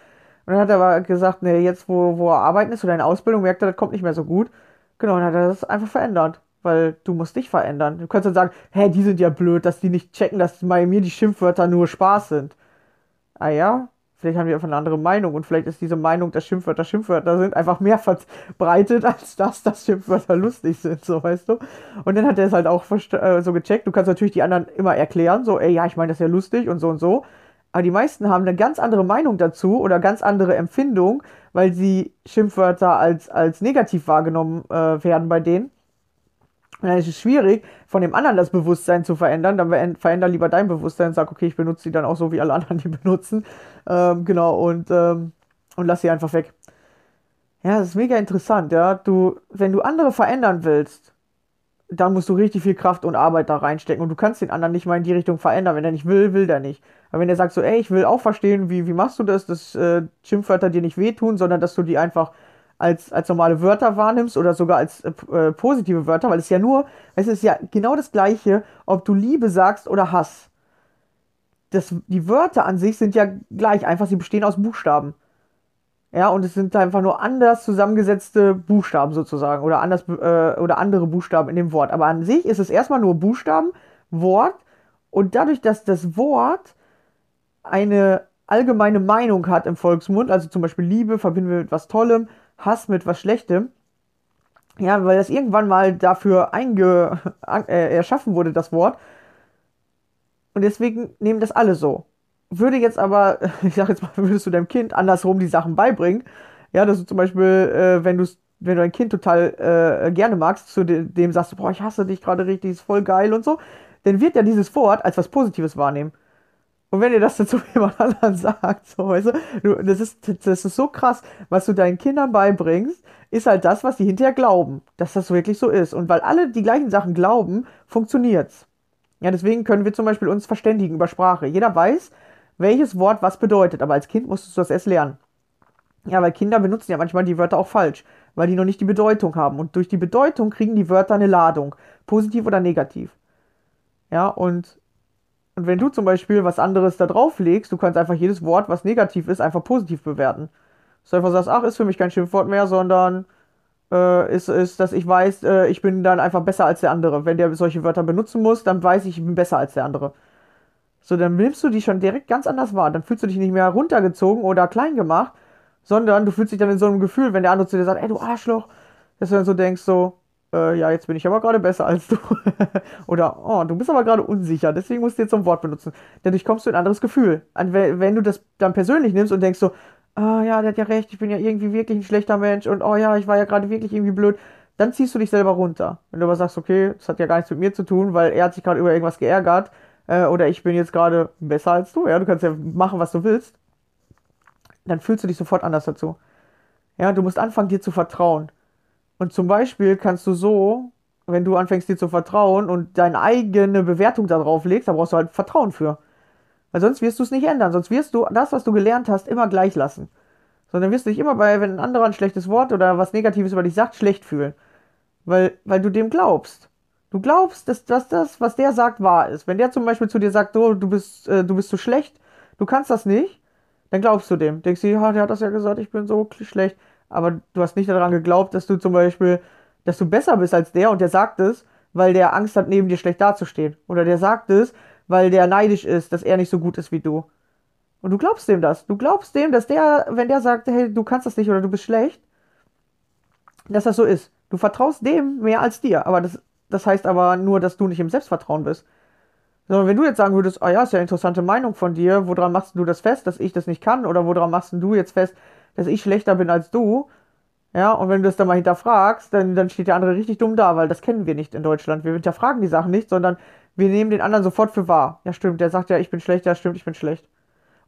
Und dann hat er aber gesagt, nee, jetzt wo, wo er arbeiten ist oder in der Ausbildung, merkt er, das kommt nicht mehr so gut. Genau, dann hat er das einfach verändert. Weil du musst dich verändern. Du kannst dann sagen, hä, die sind ja blöd, dass die nicht checken, dass bei mir die Schimpfwörter nur Spaß sind. Ah ja, Vielleicht haben die einfach eine andere Meinung und vielleicht ist diese Meinung, dass Schimpfwörter Schimpfwörter sind, einfach mehr verbreitet, *laughs* als dass, dass Schimpfwörter lustig sind, so weißt du. Und dann hat er es halt auch äh, so gecheckt. Du kannst natürlich die anderen immer erklären, so, ey, ja, ich meine das ist ja lustig und so und so. Aber die meisten haben eine ganz andere Meinung dazu oder ganz andere Empfindung, weil sie Schimpfwörter als, als negativ wahrgenommen äh, werden bei denen. Und dann ist es schwierig, von dem anderen das Bewusstsein zu verändern. Dann veränder lieber dein Bewusstsein und sag, okay, ich benutze die dann auch so, wie alle anderen die *laughs* benutzen. Ähm, genau, und, ähm, und lass sie einfach weg. Ja, das ist mega interessant, ja. Du, wenn du andere verändern willst, dann musst du richtig viel Kraft und Arbeit da reinstecken. Und du kannst den anderen nicht mal in die Richtung verändern. Wenn er nicht will, will der nicht. Aber wenn er sagt so, ey, ich will auch verstehen, wie, wie machst du das, dass äh, Schimpfwörter dir nicht wehtun, sondern dass du die einfach als, als normale Wörter wahrnimmst oder sogar als äh, äh, positive Wörter, weil es ja nur, es ist ja genau das gleiche, ob du Liebe sagst oder Hass. Das, die Wörter an sich sind ja gleich, einfach sie bestehen aus Buchstaben. Ja, und es sind einfach nur anders zusammengesetzte Buchstaben sozusagen oder anders äh, oder andere Buchstaben in dem Wort. Aber an sich ist es erstmal nur Buchstaben, Wort und dadurch, dass das Wort eine allgemeine Meinung hat im Volksmund, also zum Beispiel Liebe verbinden wir mit was Tollem, Hass mit was Schlechtem. Ja, weil das irgendwann mal dafür einge äh, erschaffen wurde, das Wort. Und deswegen nehmen das alle so. Würde jetzt aber, *laughs* ich sag jetzt mal, *laughs* würdest du deinem Kind andersrum die Sachen beibringen, ja, dass du zum Beispiel, äh, wenn du wenn du ein Kind total äh, gerne magst, zu dem, dem sagst du, boah, ich hasse dich gerade richtig, ist voll geil und so, dann wird er dieses Wort als was Positives wahrnehmen. Und wenn ihr das dann zu *laughs* jemand anderen sagt, so, weißt du, das, ist, das ist so krass, was du deinen Kindern beibringst, ist halt das, was die hinterher glauben, dass das wirklich so ist. Und weil alle die gleichen Sachen glauben, funktioniert's. Ja, deswegen können wir zum Beispiel uns verständigen über Sprache. Jeder weiß, welches Wort was bedeutet, aber als Kind musstest du das erst lernen. Ja, weil Kinder benutzen ja manchmal die Wörter auch falsch, weil die noch nicht die Bedeutung haben. Und durch die Bedeutung kriegen die Wörter eine Ladung, positiv oder negativ. Ja, und, und wenn du zum Beispiel was anderes da drauf legst, du kannst einfach jedes Wort, was negativ ist, einfach positiv bewerten. Dass du einfach sagst, ach, ist für mich kein Schimpfwort mehr, sondern äh, ist, ist, dass ich weiß, äh, ich bin dann einfach besser als der andere. Wenn der solche Wörter benutzen muss, dann weiß ich, ich bin besser als der andere. So, dann nimmst du die schon direkt ganz anders wahr. Dann fühlst du dich nicht mehr runtergezogen oder klein gemacht, sondern du fühlst dich dann in so einem Gefühl, wenn der andere zu dir sagt, ey du Arschloch, dass du dann so denkst, so, äh, ja, jetzt bin ich aber gerade besser als du. *laughs* Oder, oh, du bist aber gerade unsicher, deswegen musst du jetzt so ein Wort benutzen. Dadurch kommst du in ein anderes Gefühl. Wenn du das dann persönlich nimmst und denkst so, ah ja, der hat ja recht, ich bin ja irgendwie wirklich ein schlechter Mensch und oh ja, ich war ja gerade wirklich irgendwie blöd, dann ziehst du dich selber runter. Wenn du aber sagst, okay, das hat ja gar nichts mit mir zu tun, weil er hat sich gerade über irgendwas geärgert äh, oder ich bin jetzt gerade besser als du, ja, du kannst ja machen, was du willst, dann fühlst du dich sofort anders dazu. Ja, du musst anfangen, dir zu vertrauen. Und zum Beispiel kannst du so, wenn du anfängst, dir zu vertrauen und deine eigene Bewertung darauf legst, da brauchst du halt Vertrauen für. Weil sonst wirst du es nicht ändern. Sonst wirst du das, was du gelernt hast, immer gleich lassen. Sondern wirst du dich immer bei, wenn ein anderer ein schlechtes Wort oder was Negatives über dich sagt, schlecht fühlen. Weil, weil du dem glaubst. Du glaubst, dass, dass das, was der sagt, wahr ist. Wenn der zum Beispiel zu dir sagt, oh, du bist, äh, du bist zu schlecht, du kannst das nicht, dann glaubst du dem. Denkst du, ja, der hat das ja gesagt, ich bin so schlecht aber du hast nicht daran geglaubt, dass du zum Beispiel, dass du besser bist als der und der sagt es, weil der Angst hat, neben dir schlecht dazustehen. Oder der sagt es, weil der neidisch ist, dass er nicht so gut ist wie du. Und du glaubst dem das. Du glaubst dem, dass der, wenn der sagt, hey, du kannst das nicht oder du bist schlecht, dass das so ist. Du vertraust dem mehr als dir. Aber das, das heißt aber nur, dass du nicht im Selbstvertrauen bist. Sondern wenn du jetzt sagen würdest, ah oh ja, ist ja eine interessante Meinung von dir, woran machst du das fest, dass ich das nicht kann? Oder woran machst du jetzt fest, dass ich schlechter bin als du. Ja, und wenn du das dann mal hinterfragst, dann, dann steht der andere richtig dumm da, weil das kennen wir nicht in Deutschland. Wir hinterfragen die Sachen nicht, sondern wir nehmen den anderen sofort für wahr. Ja, stimmt, der sagt ja, ich bin schlecht, ja, stimmt, ich bin schlecht.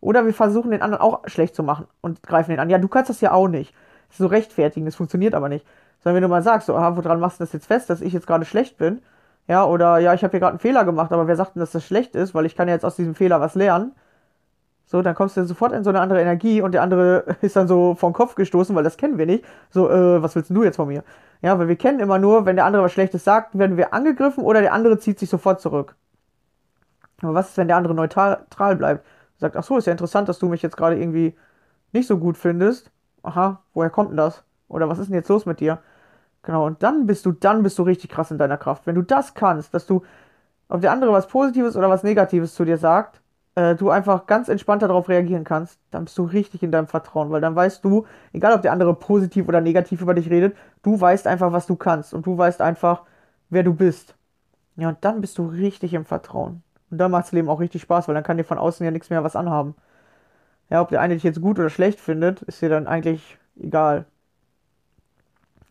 Oder wir versuchen den anderen auch schlecht zu machen und greifen den an. Ja, du kannst das ja auch nicht. Das ist so rechtfertigen, das funktioniert aber nicht. Sondern wenn du mal sagst, so, ah, woran machst du das jetzt fest, dass ich jetzt gerade schlecht bin? Ja, oder ja, ich habe hier gerade einen Fehler gemacht, aber wer sagt denn, dass das schlecht ist, weil ich kann ja jetzt aus diesem Fehler was lernen. So, dann kommst du sofort in so eine andere Energie und der andere *laughs* ist dann so vom Kopf gestoßen, weil das kennen wir nicht. So, äh, was willst du jetzt von mir? Ja, weil wir kennen immer nur, wenn der andere was Schlechtes sagt, werden wir angegriffen oder der andere zieht sich sofort zurück. Aber was ist, wenn der andere neutral bleibt? Sagt, ach so, ist ja interessant, dass du mich jetzt gerade irgendwie nicht so gut findest. Aha, woher kommt denn das? Oder was ist denn jetzt los mit dir? Genau, und dann bist du, dann bist du richtig krass in deiner Kraft. Wenn du das kannst, dass du, ob der andere was Positives oder was Negatives zu dir sagt, äh, du einfach ganz entspannt darauf reagieren kannst, dann bist du richtig in deinem Vertrauen, weil dann weißt du, egal ob der andere positiv oder negativ über dich redet, du weißt einfach, was du kannst und du weißt einfach, wer du bist. Ja, und dann bist du richtig im Vertrauen. Und dann macht das Leben auch richtig Spaß, weil dann kann dir von außen ja nichts mehr was anhaben. Ja, ob der eine dich jetzt gut oder schlecht findet, ist dir dann eigentlich egal.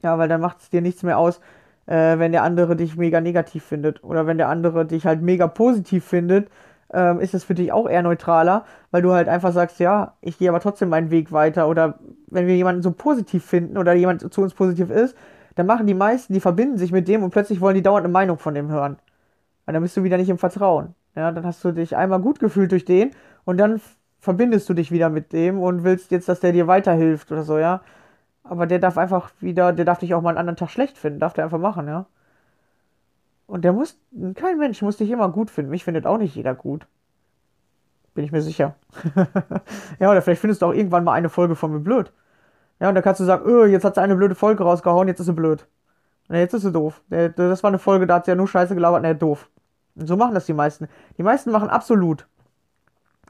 Ja, weil dann macht es dir nichts mehr aus, äh, wenn der andere dich mega negativ findet. Oder wenn der andere dich halt mega positiv findet ähm, ist es für dich auch eher neutraler, weil du halt einfach sagst, ja, ich gehe aber trotzdem meinen Weg weiter. Oder wenn wir jemanden so positiv finden oder jemand zu uns positiv ist, dann machen die meisten, die verbinden sich mit dem und plötzlich wollen die dauernd eine Meinung von dem hören. Und dann bist du wieder nicht im Vertrauen. Ja, dann hast du dich einmal gut gefühlt durch den und dann verbindest du dich wieder mit dem und willst jetzt, dass der dir weiterhilft oder so, ja. Aber der darf einfach wieder, der darf dich auch mal einen anderen Tag schlecht finden, darf der einfach machen, ja. Und der muss, kein Mensch muss dich immer gut finden. Mich findet auch nicht jeder gut. Bin ich mir sicher. *laughs* ja, oder vielleicht findest du auch irgendwann mal eine Folge von mir blöd. Ja, und dann kannst du sagen, öh, jetzt hat sie eine blöde Folge rausgehauen, jetzt ist sie blöd. Na, jetzt ist sie doof. Das war eine Folge, da hat sie ja nur Scheiße gelabert, na, doof. Und so machen das die meisten. Die meisten machen absolut.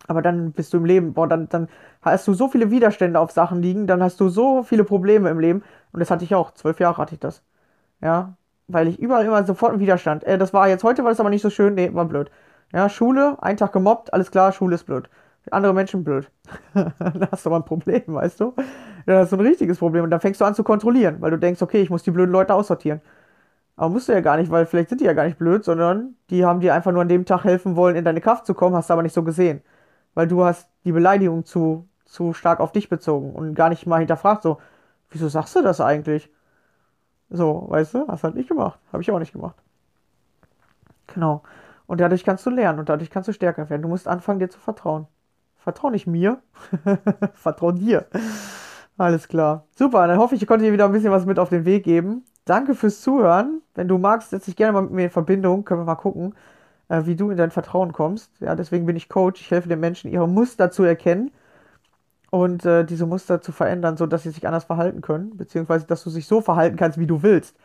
Aber dann bist du im Leben, boah, dann, dann hast du so viele Widerstände auf Sachen liegen, dann hast du so viele Probleme im Leben. Und das hatte ich auch. Zwölf Jahre hatte ich das. Ja, weil ich überall immer sofort einen Widerstand. Äh, das war jetzt heute, war das aber nicht so schön. Nee, war blöd. Ja, Schule, einen Tag gemobbt, alles klar, Schule ist blöd. Andere Menschen blöd. *laughs* da hast du aber ein Problem, weißt du? Ja, das ist ein richtiges Problem. Und dann fängst du an zu kontrollieren, weil du denkst, okay, ich muss die blöden Leute aussortieren. Aber musst du ja gar nicht, weil vielleicht sind die ja gar nicht blöd, sondern die haben dir einfach nur an dem Tag helfen wollen, in deine Kraft zu kommen, hast du aber nicht so gesehen. Weil du hast die Beleidigung zu, zu stark auf dich bezogen und gar nicht mal hinterfragt, so, wieso sagst du das eigentlich? So, weißt du, hast halt nicht gemacht. Habe ich auch nicht gemacht. Genau. Und dadurch kannst du lernen und dadurch kannst du stärker werden. Du musst anfangen, dir zu vertrauen. Vertrau nicht mir, *laughs* vertrau dir. Alles klar. Super, dann hoffe ich, ich konnte dir wieder ein bisschen was mit auf den Weg geben. Danke fürs Zuhören. Wenn du magst, setz dich gerne mal mit mir in Verbindung. Können wir mal gucken, äh, wie du in dein Vertrauen kommst. Ja, deswegen bin ich Coach. Ich helfe den Menschen, ihre Muster zu erkennen und äh, diese Muster zu verändern, sodass sie sich anders verhalten können, beziehungsweise dass du dich so verhalten kannst, wie du willst.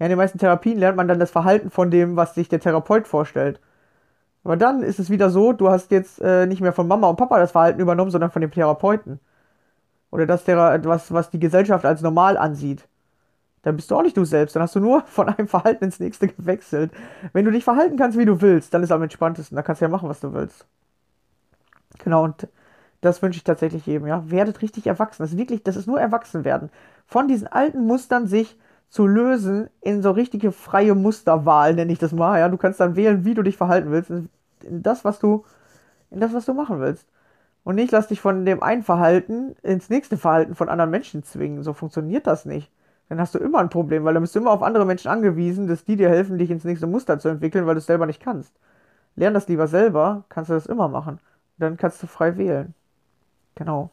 Ja, in den meisten Therapien lernt man dann das Verhalten von dem, was sich der Therapeut vorstellt. Aber dann ist es wieder so, du hast jetzt äh, nicht mehr von Mama und Papa das Verhalten übernommen, sondern von dem Therapeuten. Oder das, was, was die Gesellschaft als normal ansieht. Dann bist du auch nicht du selbst. Dann hast du nur *laughs* von einem Verhalten ins nächste gewechselt. Wenn du dich verhalten kannst, wie du willst, dann ist es am entspanntesten. Da kannst du ja machen, was du willst. Genau, und das wünsche ich tatsächlich jedem, ja. Werdet richtig erwachsen. Das ist wirklich, das ist nur Erwachsenwerden. Von diesen alten Mustern sich zu lösen in so richtige freie Musterwahl, nenne ich das mal. Ja, du kannst dann wählen, wie du dich verhalten willst, in das, was du, in das, was du machen willst. Und nicht lass dich von dem einen Verhalten ins nächste Verhalten von anderen Menschen zwingen. So funktioniert das nicht. Dann hast du immer ein Problem, weil dann bist du immer auf andere Menschen angewiesen, dass die dir helfen, dich ins nächste Muster zu entwickeln, weil du es selber nicht kannst. Lern das lieber selber, kannst du das immer machen. Dann kannst du frei wählen. Genau.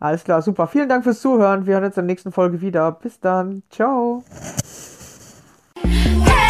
Alles klar, super. Vielen Dank fürs Zuhören. Wir hören uns in der nächsten Folge wieder. Bis dann. Ciao. Hey,